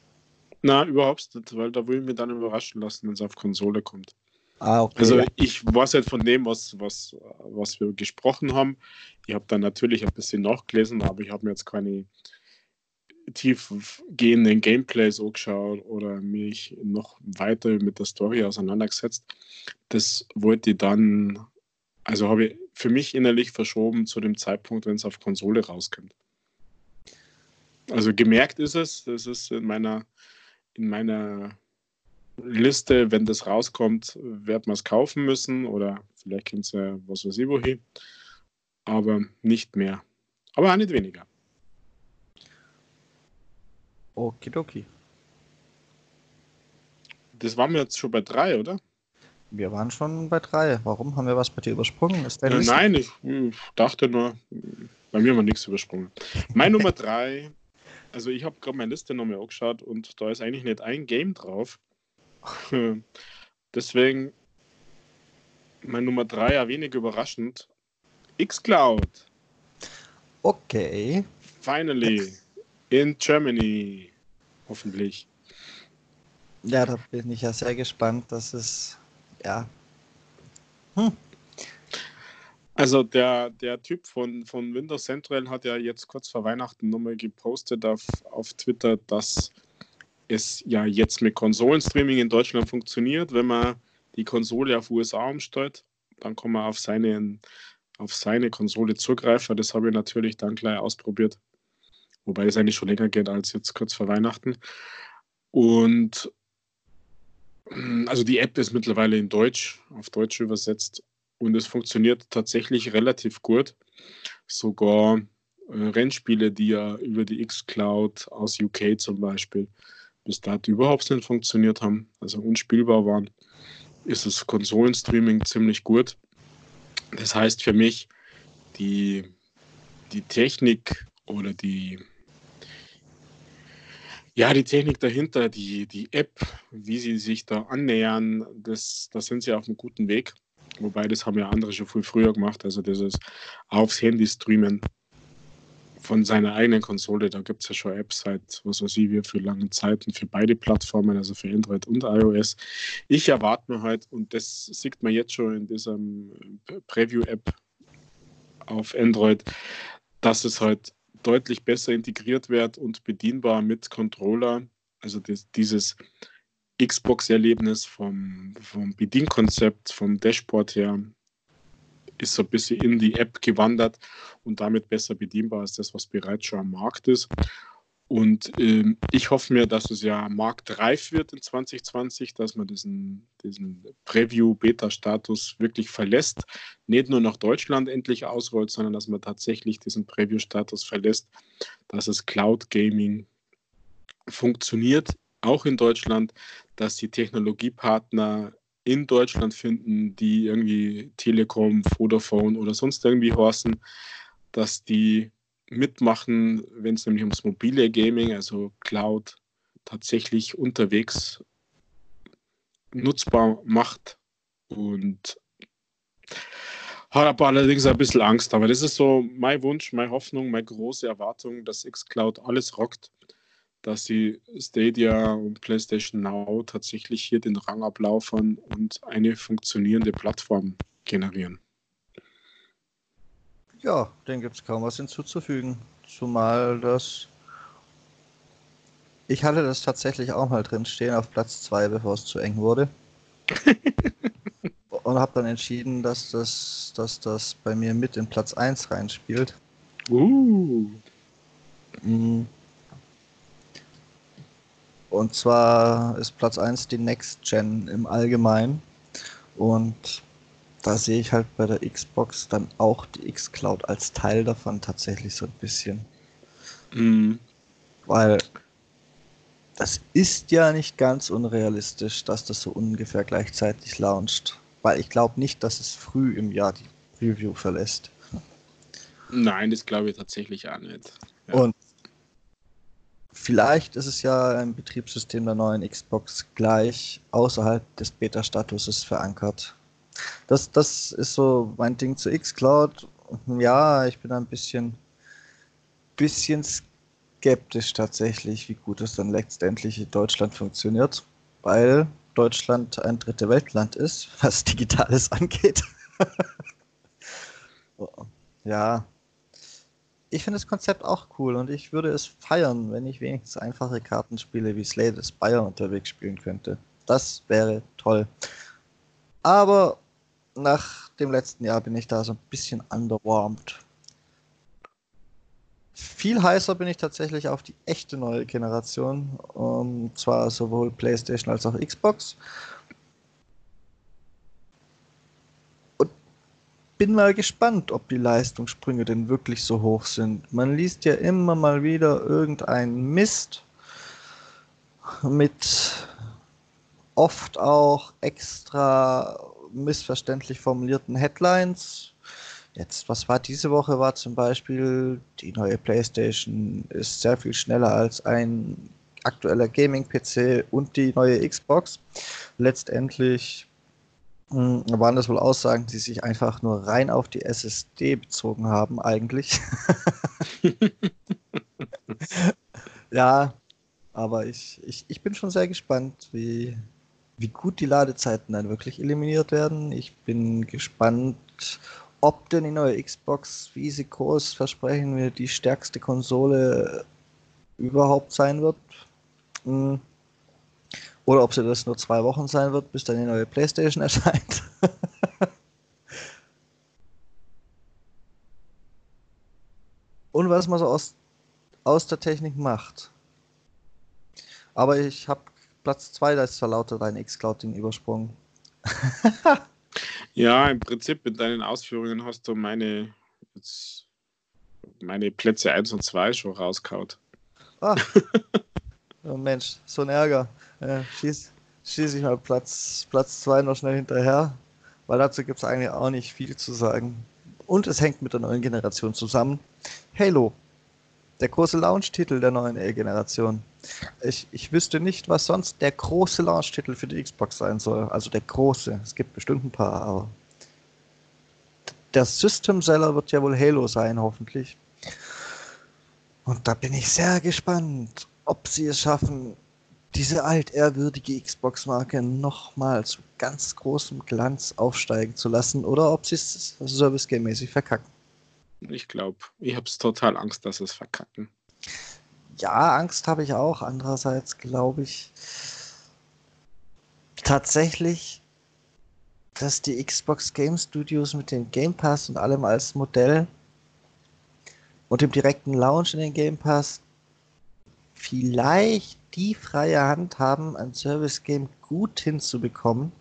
Na, überhaupt nicht, weil da will ich mich dann überraschen lassen, wenn es auf Konsole kommt. Ah, okay. Also ich weiß halt von dem, was, was, was wir gesprochen haben. Ich habe dann natürlich ein bisschen nachgelesen, aber ich habe mir jetzt keine tiefgehenden Gameplays angeschaut oder mich noch weiter mit der Story auseinandergesetzt. Das wollte ich dann also habe ich für mich innerlich verschoben zu dem Zeitpunkt, wenn es auf Konsole rauskommt. Also gemerkt ist es, das ist in meiner, in meiner Liste, wenn das rauskommt, wird man es kaufen müssen oder vielleicht kommt es ja was weiß ich wohin. Aber nicht mehr. Aber auch nicht weniger. Okidoki. Das waren wir jetzt schon bei drei, oder? Wir waren schon bei drei. Warum haben wir was bei dir übersprungen? Äh, nein, ich, ich, dachte nur, bei mir haben wir nichts übersprungen. Mein Nummer <laughs> drei, also ich habe gerade meine Liste nochmal angeschaut und da ist eigentlich nicht ein Game drauf. <laughs> Deswegen mein Nummer drei, ja wenig überraschend, Xcloud. Okay. Finally. In Germany. Hoffentlich. Ja, da bin ich ja sehr gespannt. dass es ja. Hm. Also der, der Typ von, von Windows Central hat ja jetzt kurz vor Weihnachten nochmal gepostet auf, auf Twitter, dass es ja jetzt mit Konsolenstreaming in Deutschland funktioniert. Wenn man die Konsole auf USA umstellt, dann kann man auf seine, auf seine Konsole zugreifen. Das habe ich natürlich dann gleich ausprobiert. Wobei es eigentlich schon länger geht als jetzt kurz vor Weihnachten. Und <clears throat> also die App ist mittlerweile in Deutsch, auf Deutsch übersetzt und es funktioniert tatsächlich relativ gut. Sogar äh, Rennspiele, die ja über die X-Cloud aus UK zum Beispiel bis dato überhaupt nicht funktioniert haben, also unspielbar waren, ist das Konsolenstreaming ziemlich gut. Das heißt für mich, die, die Technik oder die, ja, die Technik dahinter, die, die App, wie sie sich da annähern, das, da sind sie auf einem guten Weg. Wobei, das haben ja andere schon viel früher gemacht. Also dieses aufs Handy streamen von seiner eigenen Konsole, da gibt es ja schon Apps seit, was weiß ich, wie für lange Zeiten für beide Plattformen, also für Android und iOS. Ich erwarte mir halt, und das sieht man jetzt schon in diesem Preview-App auf Android, dass es halt deutlich besser integriert wird und bedienbar mit Controller. Also das, dieses Xbox-Erlebnis vom, vom Bedienkonzept, vom Dashboard her, ist so ein bisschen in die App gewandert und damit besser bedienbar als das, was bereits schon am Markt ist. Und ähm, ich hoffe mir, dass es ja marktreif wird in 2020, dass man diesen, diesen Preview-Beta-Status wirklich verlässt, nicht nur nach Deutschland endlich ausrollt, sondern dass man tatsächlich diesen Preview-Status verlässt, dass es Cloud Gaming funktioniert, auch in Deutschland, dass die Technologiepartner in Deutschland finden, die irgendwie Telekom, Vodafone oder sonst irgendwie horsen, dass die mitmachen, wenn es nämlich ums mobile Gaming, also Cloud, tatsächlich unterwegs nutzbar macht. Und habe allerdings ein bisschen Angst. Aber das ist so mein Wunsch, meine Hoffnung, meine große Erwartung, dass xCloud alles rockt, dass die Stadia und PlayStation Now tatsächlich hier den Rang ablaufen und eine funktionierende Plattform generieren. Ja, dem gibt es kaum was hinzuzufügen. Zumal das. Ich hatte das tatsächlich auch mal drin stehen auf Platz 2, bevor es zu eng wurde. <laughs> und habe dann entschieden, dass das, dass das bei mir mit in Platz 1 reinspielt. Uh. Mhm. Und zwar ist Platz 1 die Next Gen im Allgemeinen. Und da sehe ich halt bei der Xbox dann auch die X-Cloud als Teil davon tatsächlich so ein bisschen. Mhm. Weil das ist ja nicht ganz unrealistisch, dass das so ungefähr gleichzeitig launcht. Weil ich glaube nicht, dass es früh im Jahr die Review verlässt. Nein, das glaube ich tatsächlich auch nicht. Ja. Und vielleicht ist es ja ein Betriebssystem der neuen Xbox gleich außerhalb des Beta-Statuses verankert. Das, das ist so mein Ding zu Xcloud. Ja, ich bin ein bisschen, bisschen skeptisch tatsächlich, wie gut es dann letztendlich in Deutschland funktioniert, weil Deutschland ein dritte Weltland ist, <laughs> was Digitales angeht. <laughs> ja, ich finde das Konzept auch cool und ich würde es feiern, wenn ich wenigstens einfache Kartenspiele wie Slay the Spire unterwegs spielen könnte. Das wäre toll. Aber nach dem letzten Jahr bin ich da so ein bisschen underwarmed. Viel heißer bin ich tatsächlich auf die echte neue Generation, und zwar sowohl PlayStation als auch Xbox. Und bin mal gespannt, ob die Leistungssprünge denn wirklich so hoch sind. Man liest ja immer mal wieder irgendeinen Mist mit oft auch extra missverständlich formulierten Headlines. Jetzt, was war diese Woche, war zum Beispiel, die neue PlayStation ist sehr viel schneller als ein aktueller Gaming-PC und die neue Xbox. Letztendlich mh, hm, waren das wohl Aussagen, die sich einfach nur rein auf die SSD bezogen haben, eigentlich. <laughs> ja, aber ich, ich, ich bin schon sehr gespannt, wie, wie gut die Ladezeiten dann wirklich eliminiert werden. Ich bin gespannt, ob denn die neue Xbox, wie sie groß versprechen wir, die stärkste Konsole überhaupt sein wird. Hm. Oder ob sie das nur zwei Wochen sein wird, bis dann die neue PlayStation <laughs> erscheint. Und was man so aus, aus der Technik macht. Aber ich habe Platz 2, da ist zwar lauter dein X-Cloud-Ding übersprungen. <laughs> ja, im Prinzip mit deinen Ausführungen hast du meine, jetzt, meine Plätze 1 und 2 schon rauskaut. Ah. <laughs> oh Mensch, so ein Ärger. Ja, schieß, schieß ich mal Platz 2 Platz noch schnell hinterher, weil dazu gibt es eigentlich auch nicht viel zu sagen. Und es hängt mit der neuen Generation zusammen. Halo der große Launch-Titel der neuen L-Generation. Ich, ich wüsste nicht, was sonst der große Launch-Titel für die Xbox sein soll. Also der große. Es gibt bestimmt ein paar, aber der System-Seller wird ja wohl Halo sein, hoffentlich. Und da bin ich sehr gespannt, ob sie es schaffen, diese altehrwürdige Xbox-Marke nochmal zu ganz großem Glanz aufsteigen zu lassen oder ob sie es Service-Game-mäßig verkacken. Ich glaube, ich habe total Angst, dass es verkacken. Ja, Angst habe ich auch. Andererseits glaube ich tatsächlich, dass die Xbox Game Studios mit dem Game Pass und allem als Modell und dem direkten Launch in den Game Pass vielleicht die freie Hand haben, ein Service Game gut hinzubekommen,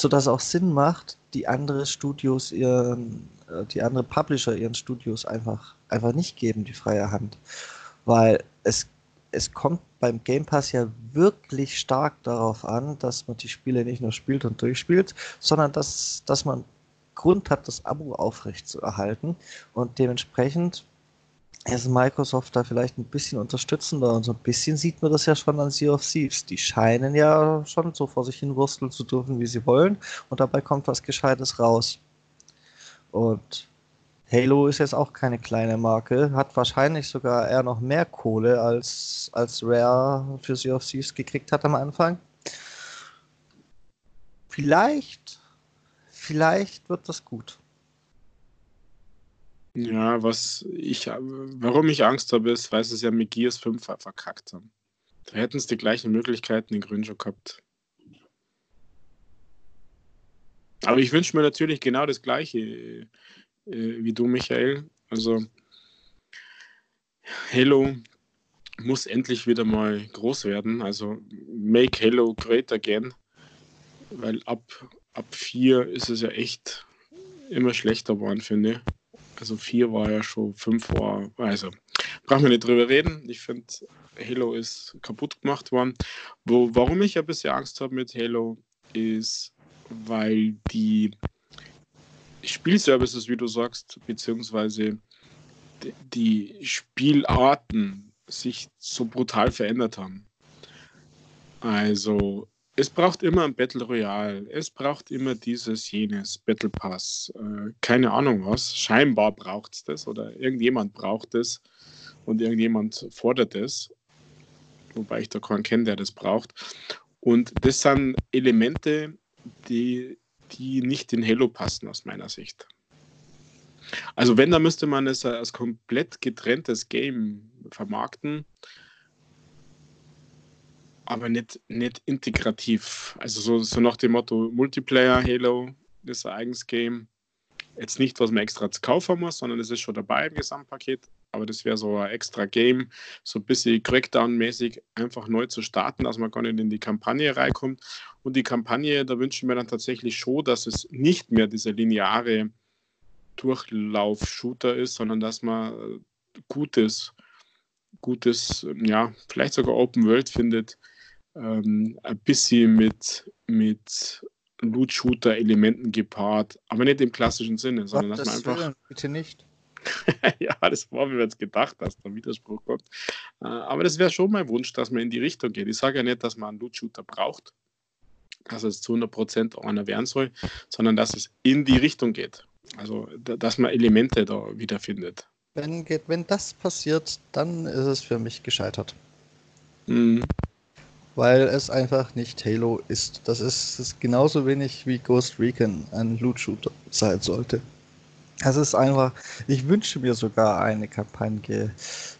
sodass auch Sinn macht, die andere Studios ihren, äh, die andere Publisher ihren Studios einfach, einfach nicht geben, die freie Hand. Weil es, es kommt beim Game Pass ja wirklich stark darauf an, dass man die Spiele nicht nur spielt und durchspielt, sondern dass, dass man Grund hat, das Abo aufrecht zu erhalten. Und dementsprechend ist Microsoft da vielleicht ein bisschen unterstützender und so ein bisschen sieht man das ja schon an Sea of Thieves. Die scheinen ja schon so vor sich hin wursteln zu dürfen, wie sie wollen und dabei kommt was Gescheites raus. Und Halo ist jetzt auch keine kleine Marke, hat wahrscheinlich sogar eher noch mehr Kohle als, als Rare für Sea of Thieves gekriegt hat am Anfang. Vielleicht, vielleicht wird das gut. Ja, was ich, warum ich Angst habe, ist, weil sie es ja mit Gears 5 verkackt haben. Da hätten es die gleichen Möglichkeiten in Grün schon gehabt. Aber ich wünsche mir natürlich genau das Gleiche äh, wie du, Michael. Also Halo muss endlich wieder mal groß werden. Also make Halo great again. Weil ab, ab 4 ist es ja echt immer schlechter geworden, finde ich. Also 4 war ja schon, 5 war, also brauchen wir nicht drüber reden. Ich finde, Halo ist kaputt gemacht worden. Wo, warum ich ein bisschen Angst habe mit Halo, ist, weil die Spielservices, wie du sagst, beziehungsweise die Spielarten sich so brutal verändert haben. Also, es braucht immer ein Battle Royale, es braucht immer dieses, jenes, Battle Pass, äh, keine Ahnung was. Scheinbar braucht es das oder irgendjemand braucht es und irgendjemand fordert es. Wobei ich da keinen kenne, der das braucht. Und das sind Elemente, die die nicht in Halo passen aus meiner Sicht. Also wenn, dann müsste man es als komplett getrenntes Game vermarkten, aber nicht, nicht integrativ. Also so, so nach dem Motto Multiplayer, Halo ist ein eigenes Game. Jetzt nicht, was man extra zu kaufen muss, sondern es ist schon dabei im Gesamtpaket. Aber das wäre so ein extra Game, so ein bisschen Crackdown-mäßig einfach neu zu starten, dass man gar nicht in die Kampagne reinkommt. Und die Kampagne, da wünsche ich mir dann tatsächlich schon, dass es nicht mehr dieser lineare Durchlauf-Shooter ist, sondern dass man gutes, gutes, ja, vielleicht sogar Open World findet, ähm, ein bisschen mit, mit Loot-Shooter-Elementen gepaart, aber nicht im klassischen Sinne, sondern Gott, dass man einfach. Bitte nicht. <laughs> ja, das war mir jetzt gedacht, dass da Widerspruch kommt. Äh, aber das wäre schon mein Wunsch, dass man in die Richtung geht. Ich sage ja nicht, dass man einen Loot-Shooter braucht, dass es zu 100% einer werden soll, sondern dass es in die Richtung geht. Also, dass man Elemente da wiederfindet. Wenn, wenn das passiert, dann ist es für mich gescheitert. Mhm. Weil es einfach nicht Halo ist. Das ist, ist genauso wenig wie Ghost Recon ein Loot-Shooter sein sollte. Es ist einfach, ich wünsche mir sogar eine Kampagne,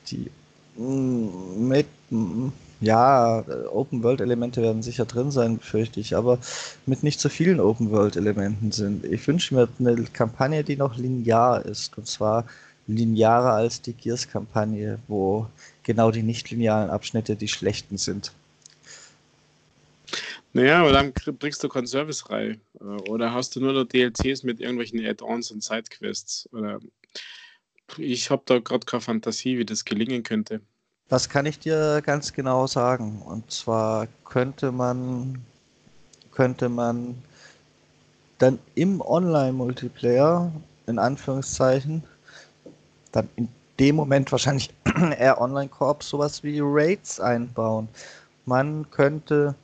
die mm, mit, mm, ja, Open-World-Elemente werden sicher drin sein, befürchte ich, aber mit nicht so vielen Open-World-Elementen sind. Ich wünsche mir eine Kampagne, die noch linear ist, und zwar linearer als die Gears-Kampagne, wo genau die nicht-linearen Abschnitte die schlechten sind. Naja, aber dann bringst du keinen Service rein. Äh, oder hast du nur noch DLCs mit irgendwelchen Add-ons und Sidequests? Oder ich habe da gerade keine Fantasie, wie das gelingen könnte. Das kann ich dir ganz genau sagen. Und zwar könnte man, könnte man dann im Online-Multiplayer, in Anführungszeichen, dann in dem Moment wahrscheinlich <clears throat> eher Online-Korb sowas wie Raids einbauen. Man könnte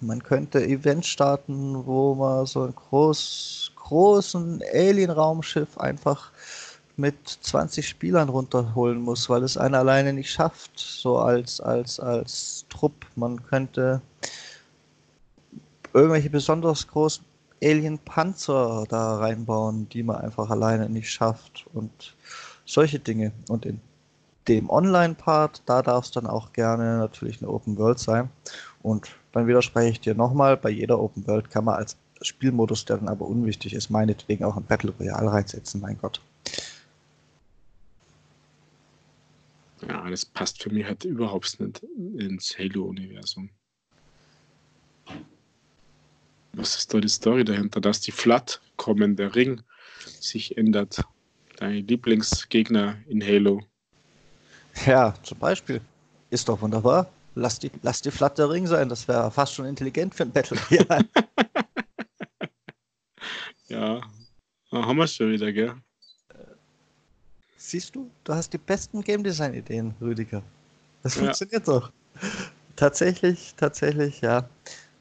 man könnte Events starten, wo man so ein groß, großen Alien-Raumschiff einfach mit 20 Spielern runterholen muss, weil es einer alleine nicht schafft, so als, als, als Trupp. Man könnte irgendwelche besonders großen Alien-Panzer da reinbauen, die man einfach alleine nicht schafft und solche Dinge. Und in dem Online-Part, da darf es dann auch gerne natürlich eine Open World sein. Und dann widerspreche ich dir nochmal, bei jeder Open World kann man als Spielmodus, der dann aber unwichtig ist, meinetwegen auch ein Battle Royale reinsetzen, mein Gott. Ja, das passt für mich halt überhaupt nicht ins Halo-Universum. Was ist da die Story dahinter? Dass die Flat kommen, der Ring sich ändert. Dein Lieblingsgegner in Halo. Ja, zum Beispiel. Ist doch wunderbar. Lass die, lass die Flatter Ring sein, das wäre fast schon intelligent für ein Battle Royale. <laughs> ja, haben wir schon wieder, gell? Siehst du, du hast die besten Game Design Ideen, Rüdiger. Das ja. funktioniert doch. Tatsächlich, tatsächlich, ja.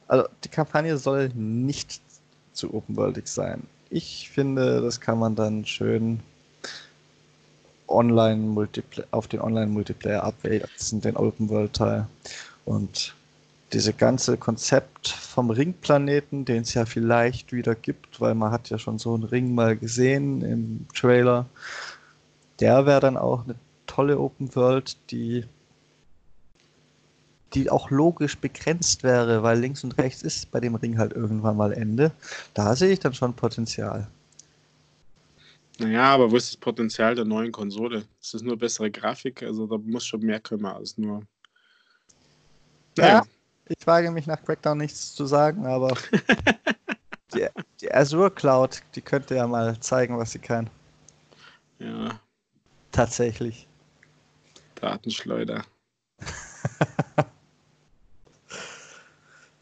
Also die Kampagne soll nicht zu open worldig sein. Ich finde, das kann man dann schön Online auf den Online-Multiplayer abwälzen, den Open-World-Teil. Und diese ganze Konzept vom Ringplaneten, den es ja vielleicht wieder gibt, weil man hat ja schon so einen Ring mal gesehen im Trailer, der wäre dann auch eine tolle Open World, die die auch logisch begrenzt wäre, weil links und rechts ist bei dem Ring halt irgendwann mal Ende. Da sehe ich dann schon Potenzial. Naja, aber wo ist das Potenzial der neuen Konsole? Ist das nur bessere Grafik? Also da muss schon mehr kommen als nur. Naja. Ja, ich wage mich nach Crackdown nichts zu sagen, aber <laughs> die, die Azure Cloud, die könnte ja mal zeigen, was sie kann. Ja. Tatsächlich. Datenschleuder. <laughs>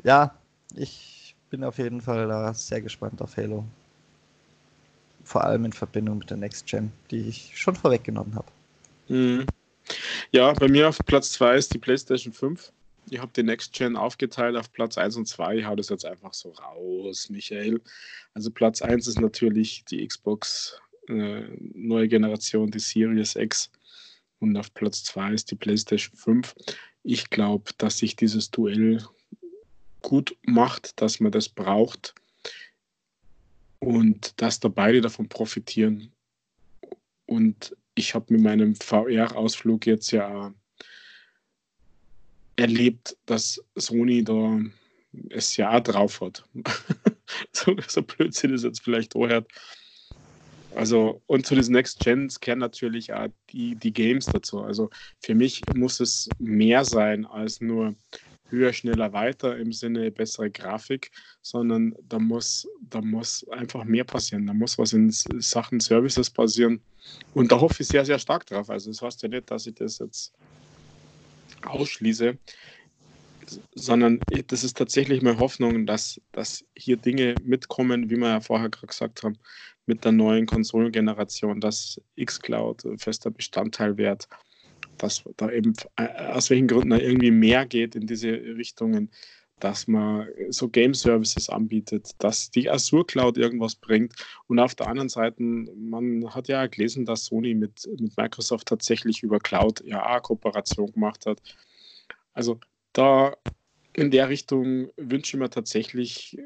ja, ich bin auf jeden Fall da sehr gespannt auf Halo. Vor allem in Verbindung mit der Next Gen, die ich schon vorweggenommen habe. Mhm. Ja, bei mir auf Platz 2 ist die PlayStation 5. Ich habe die Next Gen aufgeteilt auf Platz 1 und 2. Ich hau das jetzt einfach so raus, Michael. Also Platz 1 ist natürlich die Xbox äh, neue Generation, die Series X. Und auf Platz 2 ist die PlayStation 5. Ich glaube, dass sich dieses Duell gut macht, dass man das braucht und dass da beide davon profitieren. Und ich habe mit meinem VR-Ausflug jetzt ja erlebt, dass Sony da es ja drauf hat. <laughs> so, so Blödsinn ist jetzt vielleicht auch hört. Also, und zu diesen Next Gens kehren natürlich auch die, die Games dazu. Also für mich muss es mehr sein als nur höher, schneller, weiter im Sinne bessere Grafik, sondern da muss, da muss einfach mehr passieren. Da muss was in Sachen Services passieren. Und da hoffe ich sehr, sehr stark drauf. Also das heißt ja nicht, dass ich das jetzt ausschließe, sondern das ist tatsächlich meine Hoffnung, dass, dass hier Dinge mitkommen, wie wir ja vorher gerade gesagt haben, mit der neuen Konsolengeneration, dass xCloud fester Bestandteil wird, dass da eben äh, aus welchen Gründen da irgendwie mehr geht in diese Richtungen, dass man so Game Services anbietet, dass die Azure Cloud irgendwas bringt. Und auf der anderen Seite, man hat ja gelesen, dass Sony mit, mit Microsoft tatsächlich über Cloud ja Kooperation gemacht hat. Also da in der Richtung wünsche ich mir tatsächlich,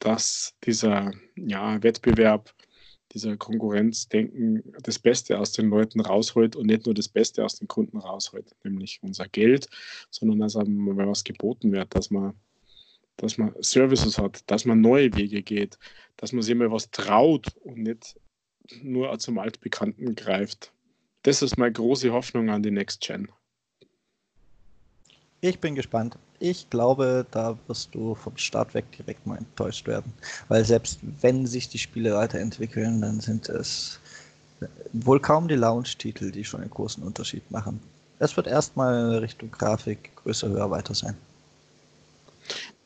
dass dieser ja, Wettbewerb, dieser Konkurrenzdenken das Beste aus den Leuten rausholt und nicht nur das Beste aus den Kunden rausholt, nämlich unser Geld, sondern dass einem was geboten wird, dass man, dass man Services hat, dass man neue Wege geht, dass man sich mal was traut und nicht nur zum Altbekannten greift. Das ist meine große Hoffnung an die Next Gen. Ich bin gespannt. Ich glaube, da wirst du vom Start weg direkt mal enttäuscht werden. Weil selbst wenn sich die Spiele weiterentwickeln, dann sind es wohl kaum die Launch-Titel, die schon einen großen Unterschied machen. Es wird erstmal Richtung Grafik größer, höher, weiter sein.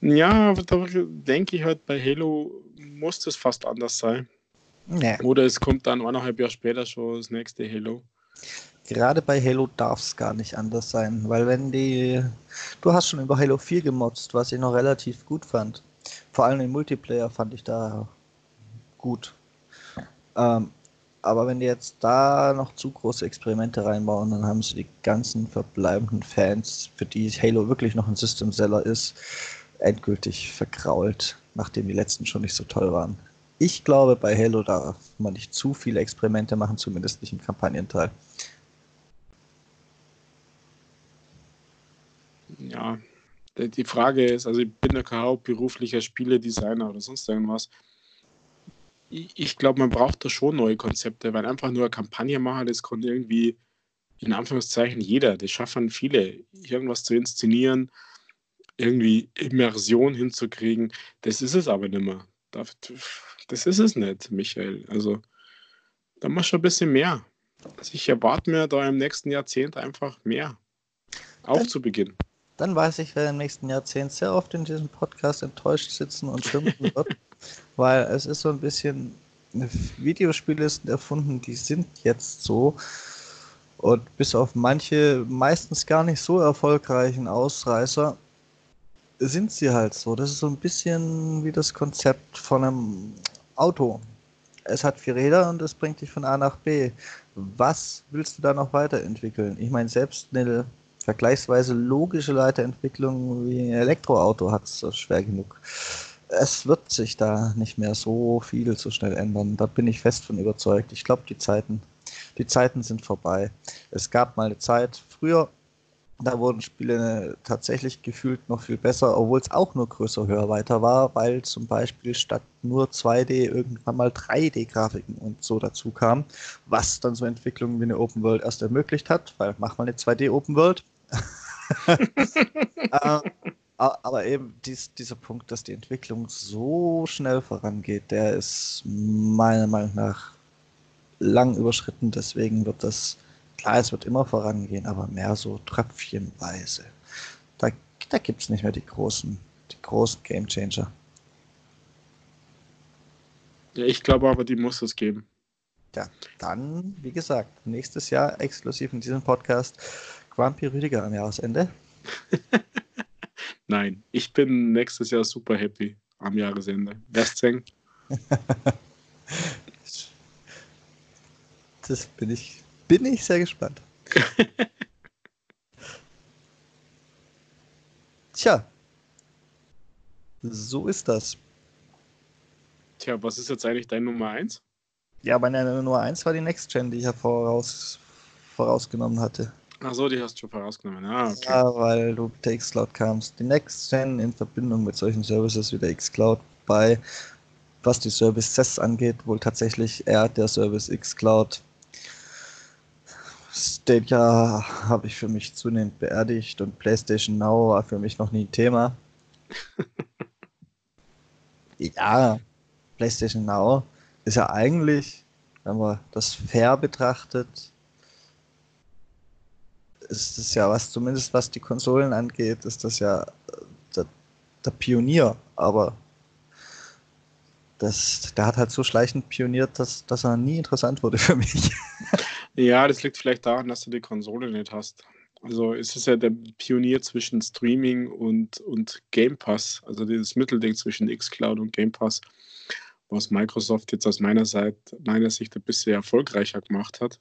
Ja, da denke ich halt, bei Halo muss das fast anders sein. Nee. Oder es kommt dann eineinhalb Jahre später schon das nächste Halo gerade bei Halo darf es gar nicht anders sein, weil wenn die. Du hast schon über Halo 4 gemotzt, was ich noch relativ gut fand. Vor allem im Multiplayer fand ich da gut. Ähm, aber wenn die jetzt da noch zu große Experimente reinbauen, dann haben sie die ganzen verbleibenden Fans, für die Halo wirklich noch ein System Seller ist, endgültig verkrault, nachdem die letzten schon nicht so toll waren. Ich glaube, bei Halo darf man nicht zu viele Experimente machen, zumindest nicht im Kampagnenteil. ja, die Frage ist, also ich bin ja kein hauptberuflicher Spieledesigner oder sonst irgendwas. Ich glaube, man braucht da schon neue Konzepte, weil einfach nur eine Kampagne machen, das kann irgendwie in Anführungszeichen jeder. Das schaffen viele, irgendwas zu inszenieren, irgendwie Immersion hinzukriegen. Das ist es aber nicht mehr. Das ist es nicht, Michael. Also da muss schon ein bisschen mehr. Also ich erwarte mir da im nächsten Jahrzehnt einfach mehr. Auch zu Beginn dann weiß ich, wer im nächsten Jahrzehnt sehr oft in diesem Podcast enttäuscht sitzen und schimpfen wird, <laughs> weil es ist so ein bisschen, Videospiele sind erfunden, die sind jetzt so und bis auf manche meistens gar nicht so erfolgreichen Ausreißer sind sie halt so. Das ist so ein bisschen wie das Konzept von einem Auto. es hat vier Räder und es bringt dich von A nach B. Was willst du da noch weiterentwickeln? Ich meine, selbst eine vergleichsweise logische Weiterentwicklung wie ein Elektroauto hat es schwer genug. Es wird sich da nicht mehr so viel so schnell ändern. Da bin ich fest von überzeugt. Ich glaube, die Zeiten, die Zeiten sind vorbei. Es gab mal eine Zeit, früher da wurden Spiele tatsächlich gefühlt noch viel besser, obwohl es auch nur größer, höher, weiter war, weil zum Beispiel statt nur 2D irgendwann mal 3D-Grafiken und so dazu kam, was dann so Entwicklungen wie eine Open World erst ermöglicht hat, weil mach mal eine 2D Open World. <laughs> Äh, aber eben dies, dieser Punkt, dass die Entwicklung so schnell vorangeht, der ist meiner Meinung nach lang überschritten. Deswegen wird das Klar, es wird immer vorangehen, aber mehr so tröpfchenweise. Da, da gibt es nicht mehr die großen, die großen Game Changer. Ja, ich glaube aber, die muss es geben. Ja, dann, wie gesagt, nächstes Jahr exklusiv in diesem Podcast Grumpy Rüdiger am Jahresende. <laughs> Nein, ich bin nächstes Jahr super happy am Jahresende. Westzeng. <laughs> das bin ich bin ich sehr gespannt. <laughs> Tja, so ist das. Tja, was ist jetzt eigentlich dein Nummer 1? Ja, meine Nummer 1 war die Next Gen, die ich ja voraus, vorausgenommen hatte. Achso, die hast du schon vorausgenommen. Ah, okay. Ja, weil du mit der Xcloud kamst. Die Next Gen in Verbindung mit solchen Services wie der Xcloud bei, was die Services angeht, wohl tatsächlich eher der Service Xcloud Stadia habe ich für mich zunehmend beerdigt und PlayStation Now war für mich noch nie ein Thema. <laughs> ja, PlayStation Now ist ja eigentlich, wenn man das fair betrachtet, ist es ja was, zumindest was die Konsolen angeht, ist das ja der, der Pionier, aber das, der hat halt so schleichend pioniert, dass, dass er nie interessant wurde für mich. <laughs> Ja, das liegt vielleicht daran, dass du die Konsole nicht hast. Also es ist ja der Pionier zwischen Streaming und, und Game Pass, also dieses Mittelding zwischen xCloud und Game Pass, was Microsoft jetzt aus meiner Seite, meiner Sicht ein bisschen erfolgreicher gemacht hat.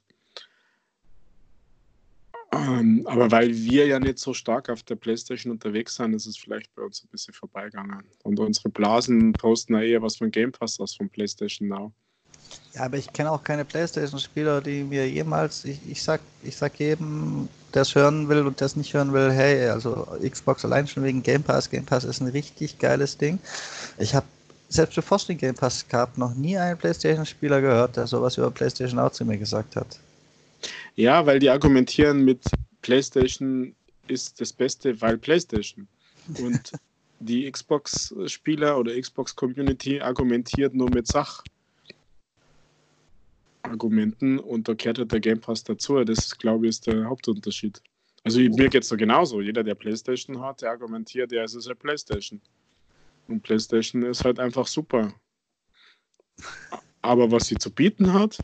Ähm, aber weil wir ja nicht so stark auf der Playstation unterwegs sind, ist es vielleicht bei uns ein bisschen vorbeigegangen. Und unsere Blasen posten ja eher was von Game Pass als von Playstation Now. Ja, aber ich kenne auch keine Playstation-Spieler, die mir jemals, ich, ich sag, ich sag jedem, der es hören will und der es nicht hören will, hey, also Xbox allein schon wegen Game Pass, Game Pass ist ein richtig geiles Ding. Ich habe selbst bevor es den Game Pass gab, noch nie einen Playstation-Spieler gehört, der sowas über Playstation auch zu mir gesagt hat. Ja, weil die argumentieren mit Playstation ist das Beste, weil Playstation. Und <laughs> die Xbox-Spieler oder Xbox-Community argumentiert nur mit Sach. Argumenten und da gehört halt der Game Pass dazu. Das, ist, glaube ich, ist der Hauptunterschied. Also mir geht es da genauso. Jeder, der Playstation hat, der argumentiert, ja, es ist ja Playstation. Und Playstation ist halt einfach super. Aber was sie zu bieten hat,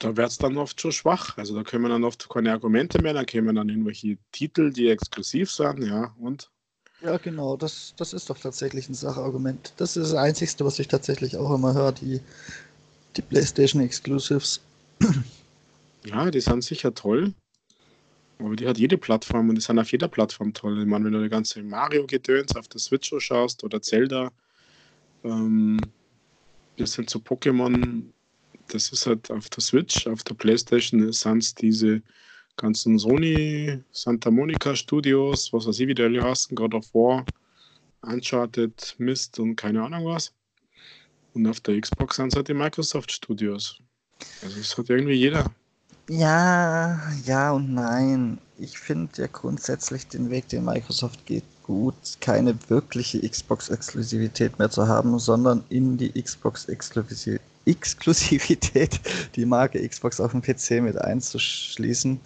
da wird es dann oft schon schwach. Also da können wir dann oft keine Argumente mehr, dann kämen dann irgendwelche Titel, die exklusiv sind, ja, und ja, genau, das, das ist doch tatsächlich ein Sachargument. Das ist das Einzige, was ich tatsächlich auch immer höre, die, die PlayStation Exclusives. Ja, die sind sicher toll. Aber die hat jede Plattform und die sind auf jeder Plattform toll. Ich meine, wenn du die ganze Mario-Gedöns auf der Switch schaust oder Zelda, ähm, bis hin zu Pokémon, das ist halt auf der Switch, auf der Playstation sind es diese ganzen Sony, Santa Monica Studios, was weiß ich, wie die alle heißen, God of War, Uncharted, Mist und keine Ahnung was. Und auf der Xbox sind es halt die Microsoft Studios. Also es hat irgendwie jeder. Ja, ja und nein. Ich finde ja grundsätzlich den Weg, den Microsoft geht, gut, keine wirkliche Xbox-Exklusivität mehr zu haben, sondern in die Xbox-Exklusivität Exklusivität <laughs> die Marke Xbox auf dem PC mit einzuschließen.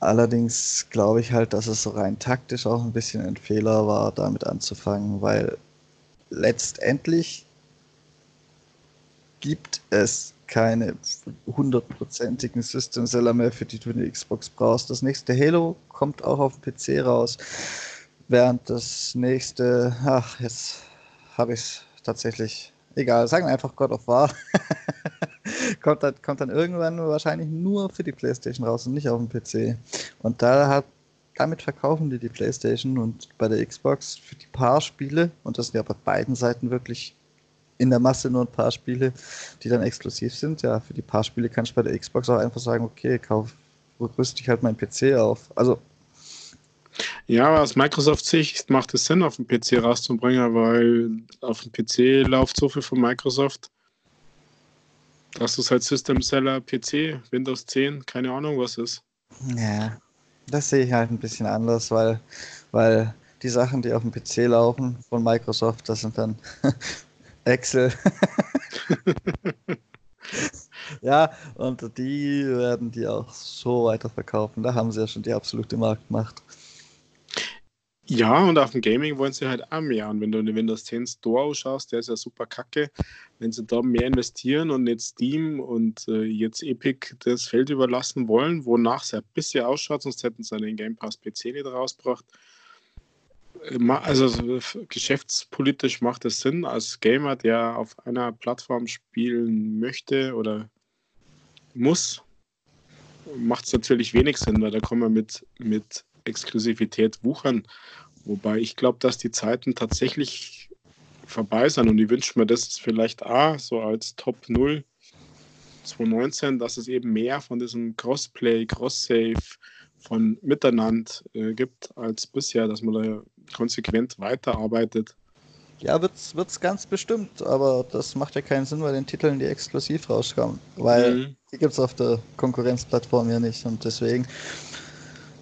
Allerdings glaube ich halt, dass es so rein taktisch auch ein bisschen ein Fehler war, damit anzufangen, weil letztendlich gibt es keine hundertprozentigen System Seller mehr, für die du eine Xbox brauchst. Das nächste Halo kommt auch auf dem PC raus, während das nächste, ach, jetzt habe ich es tatsächlich egal, sagen einfach God of War. <laughs> kommt, dann, kommt dann irgendwann wahrscheinlich nur für die PlayStation raus und nicht auf dem PC. Und da hat, damit verkaufen die die PlayStation und bei der Xbox für die paar Spiele, und das sind ja bei beiden Seiten wirklich in der Masse nur ein paar Spiele, die dann exklusiv sind. Ja, für die paar Spiele kann ich bei der Xbox auch einfach sagen, okay, kauf, rüste ich halt meinen PC auf. Also ja, aus Microsoft Sicht macht es Sinn, auf dem PC rauszubringen, weil auf dem PC läuft so viel von Microsoft. Das ist halt System Seller PC, Windows 10, keine Ahnung, was ist. Ja, das sehe ich halt ein bisschen anders, weil, weil die Sachen, die auf dem PC laufen von Microsoft, das sind dann <laughs> Excel. <laughs> ja, und die werden die auch so weiterverkaufen. Da haben sie ja schon die absolute Marktmacht. Ja, und auf dem Gaming wollen sie halt auch mehr. Und wenn du in den Windows 10 Store ausschaust, der ist ja super kacke. Wenn sie da mehr investieren und nicht Steam und äh, jetzt Epic das Feld überlassen wollen, wonach es ja bisschen ausschaut, sonst hätten sie den Game Pass PC nicht rausgebracht. Äh, also geschäftspolitisch macht es Sinn, als Gamer, der auf einer Plattform spielen möchte oder muss, macht es natürlich wenig Sinn, weil da kommen wir mit, mit Exklusivität wuchern. Wobei ich glaube, dass die Zeiten tatsächlich vorbei sind und ich wünsche mir das vielleicht auch so als Top 0 2019, dass es eben mehr von diesem Crossplay, Cross-Save, von Miteinander äh, gibt als bisher, dass man da konsequent weiterarbeitet. Ja, wird es ganz bestimmt, aber das macht ja keinen Sinn bei den Titeln, die exklusiv rauskommen, weil mhm. die gibt es auf der Konkurrenzplattform ja nicht und deswegen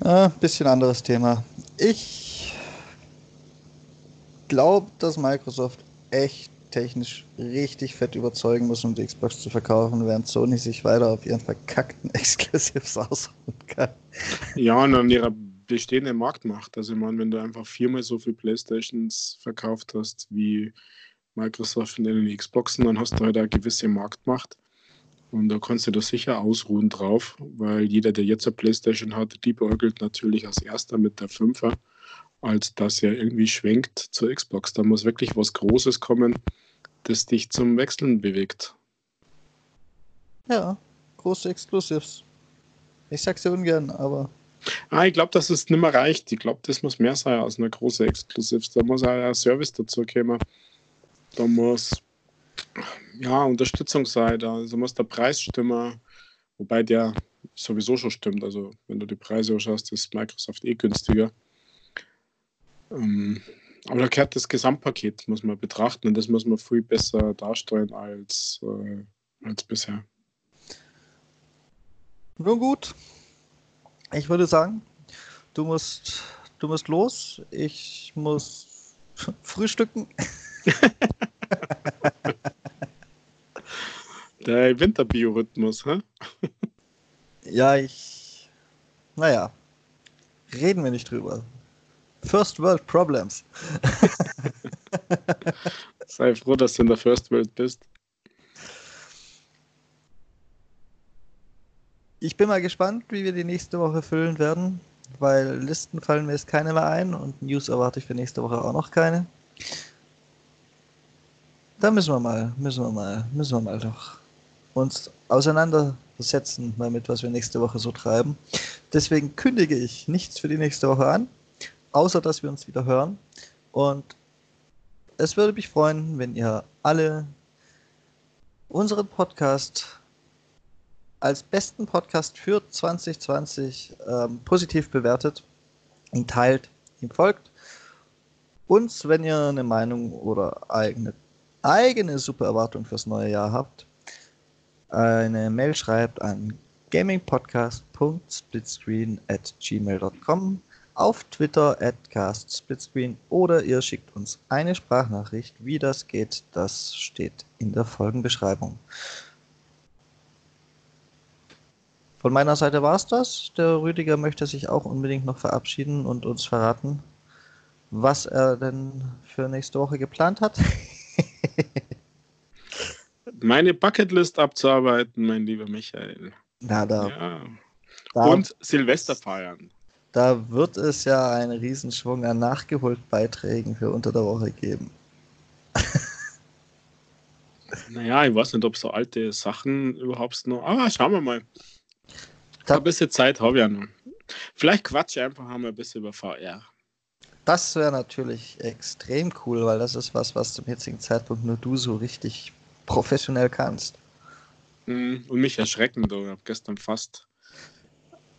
äh, bisschen anderes Thema. Ich glaube, dass Microsoft echt technisch richtig fett überzeugen muss, um die Xbox zu verkaufen, während Sony sich weiter auf ihren verkackten <laughs> Exklusivs ausruhen kann. Ja, und an ihrer bestehenden Marktmacht. Also, ich meine, wenn du einfach viermal so viele Playstations verkauft hast wie Microsoft in den Xboxen, dann hast du halt eine gewisse Marktmacht. Und da kannst du da sicher ausruhen drauf, weil jeder, der jetzt eine Playstation hat, die beäugelt natürlich als erster mit der 5er, als dass er irgendwie schwenkt zur Xbox. Da muss wirklich was Großes kommen, das dich zum Wechseln bewegt. Ja, große Exclusives. Ich sag's ja ungern, aber. Ah, ich glaube, dass es nicht mehr reicht. Ich glaube, das muss mehr sein als eine große Exclusives. Da muss auch ein Service dazu kommen. Da muss ja, Unterstützung sei da. Also muss der Preis stimmen, wobei der sowieso schon stimmt. Also wenn du die Preise anschaust, ist Microsoft eh günstiger. Ähm, aber da gehört das Gesamtpaket, muss man betrachten und das muss man viel besser darstellen als, äh, als bisher. Nun gut, ich würde sagen, du musst, du musst los, ich muss <laughs> frühstücken. <laughs> Der Winterbiorhythmus, hä? <laughs> ja, ich. Naja. Reden wir nicht drüber. First World Problems. <laughs> Sei froh, dass du in der First World bist. Ich bin mal gespannt, wie wir die nächste Woche füllen werden, weil Listen fallen mir jetzt keine mehr ein und News erwarte ich für nächste Woche auch noch keine. Da müssen wir mal, müssen wir mal, müssen wir mal doch uns auseinandersetzen damit, was wir nächste Woche so treiben. Deswegen kündige ich nichts für die nächste Woche an, außer dass wir uns wieder hören. Und es würde mich freuen, wenn ihr alle unseren Podcast als besten Podcast für 2020 ähm, positiv bewertet, ihn teilt, ihm folgt. Uns, wenn ihr eine Meinung oder eigene, eigene super Erwartung fürs neue Jahr habt, eine Mail schreibt an gamingpodcast.splitscreen at gmail.com, auf Twitter at castsplitscreen oder ihr schickt uns eine Sprachnachricht. Wie das geht, das steht in der Folgenbeschreibung. Von meiner Seite war es das. Der Rüdiger möchte sich auch unbedingt noch verabschieden und uns verraten, was er denn für nächste Woche geplant hat. <laughs> meine Bucketlist abzuarbeiten, mein lieber Michael. Na, da, ja. da, Und Silvester feiern. Da wird es ja einen Riesenschwung an Nachgeholt-Beiträgen für unter der Woche geben. <laughs> Naja, ich weiß nicht, ob so alte Sachen überhaupt noch. Aber schauen wir mal. Da, ein bisschen Zeit habe ich ja noch. Vielleicht quatsche ich einfach einmal ein bisschen über VR. Das wäre natürlich extrem cool, weil das ist was, was zum jetzigen Zeitpunkt nur du so richtig professionell kannst. Mhm, und mich erschrecken, du. Ich habe gestern fast.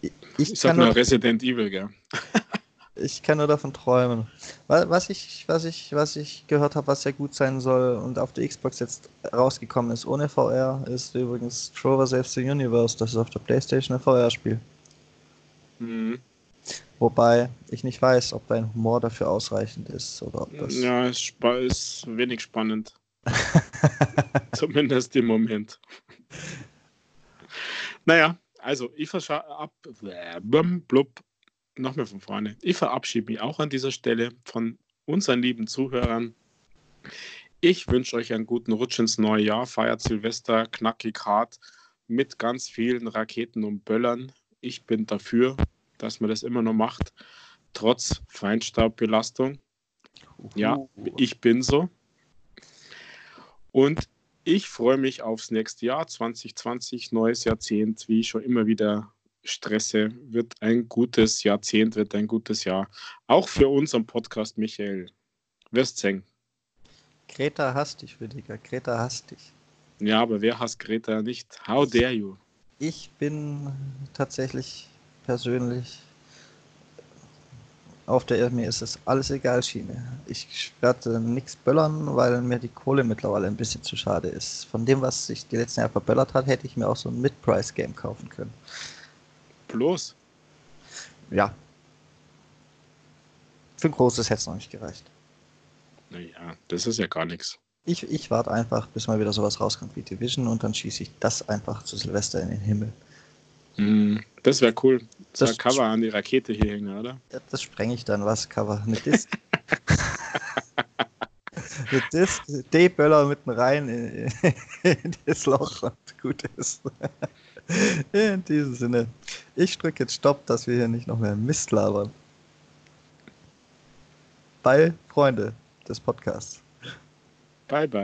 Ich, ich sag nur Resident Evil, gell? <laughs> ich kann nur davon träumen. Was ich, was ich, was ich gehört habe, was sehr gut sein soll und auf der Xbox jetzt rausgekommen ist ohne VR, ist übrigens Trover Saves the Universe. Das ist auf der Playstation ein VR-Spiel. Mhm. Wobei ich nicht weiß, ob dein Humor dafür ausreichend ist oder ob das. Ja, es ist wenig spannend. <laughs> Zumindest im Moment. Naja, also ich ab. Blub, nochmal von vorne. Ich verabschiede mich auch an dieser Stelle von unseren lieben Zuhörern. Ich wünsche euch einen guten Rutsch ins neue Jahr. Feiert Silvester knackig hart mit ganz vielen Raketen und Böllern. Ich bin dafür dass man das immer noch macht, trotz Feinstaubbelastung. Ja, ich bin so. Und ich freue mich aufs nächste Jahr 2020, neues Jahrzehnt, wie ich schon immer wieder stresse, wird ein gutes Jahrzehnt, wird ein gutes Jahr. Auch für unseren Podcast, Michael. Wirst sehen. Greta hasst dich, Rüdiger. Greta hasst dich. Ja, aber wer hasst Greta nicht? How dare you? Ich bin tatsächlich persönlich auf der mir ist es alles egal Schiene. Ich werde nichts böllern, weil mir die Kohle mittlerweile ein bisschen zu schade ist. Von dem, was sich die letzten Jahre verböllert hat, hätte ich mir auch so ein Mid-Price-Game kaufen können. Bloß? Ja. Für ein großes hätte es noch nicht gereicht. Naja, das ist ja gar nichts. Ich, ich warte einfach, bis mal wieder sowas rauskommt wie Division und dann schieße ich das einfach zu Silvester in den Himmel. Mm, das wäre cool. Das, das Cover an die Rakete hier hängen, oder? Ja, das sprenge ich dann was, Cover. Eine Disc. <laughs> Eine Disc, D-Böller mitten rein in, in, das Loch und gut ist. In diesem Sinne. Ich drücke jetzt Stopp, dass wir hier nicht noch mehr Mist labern. Bye, Freunde des Podcasts. Bye, bye.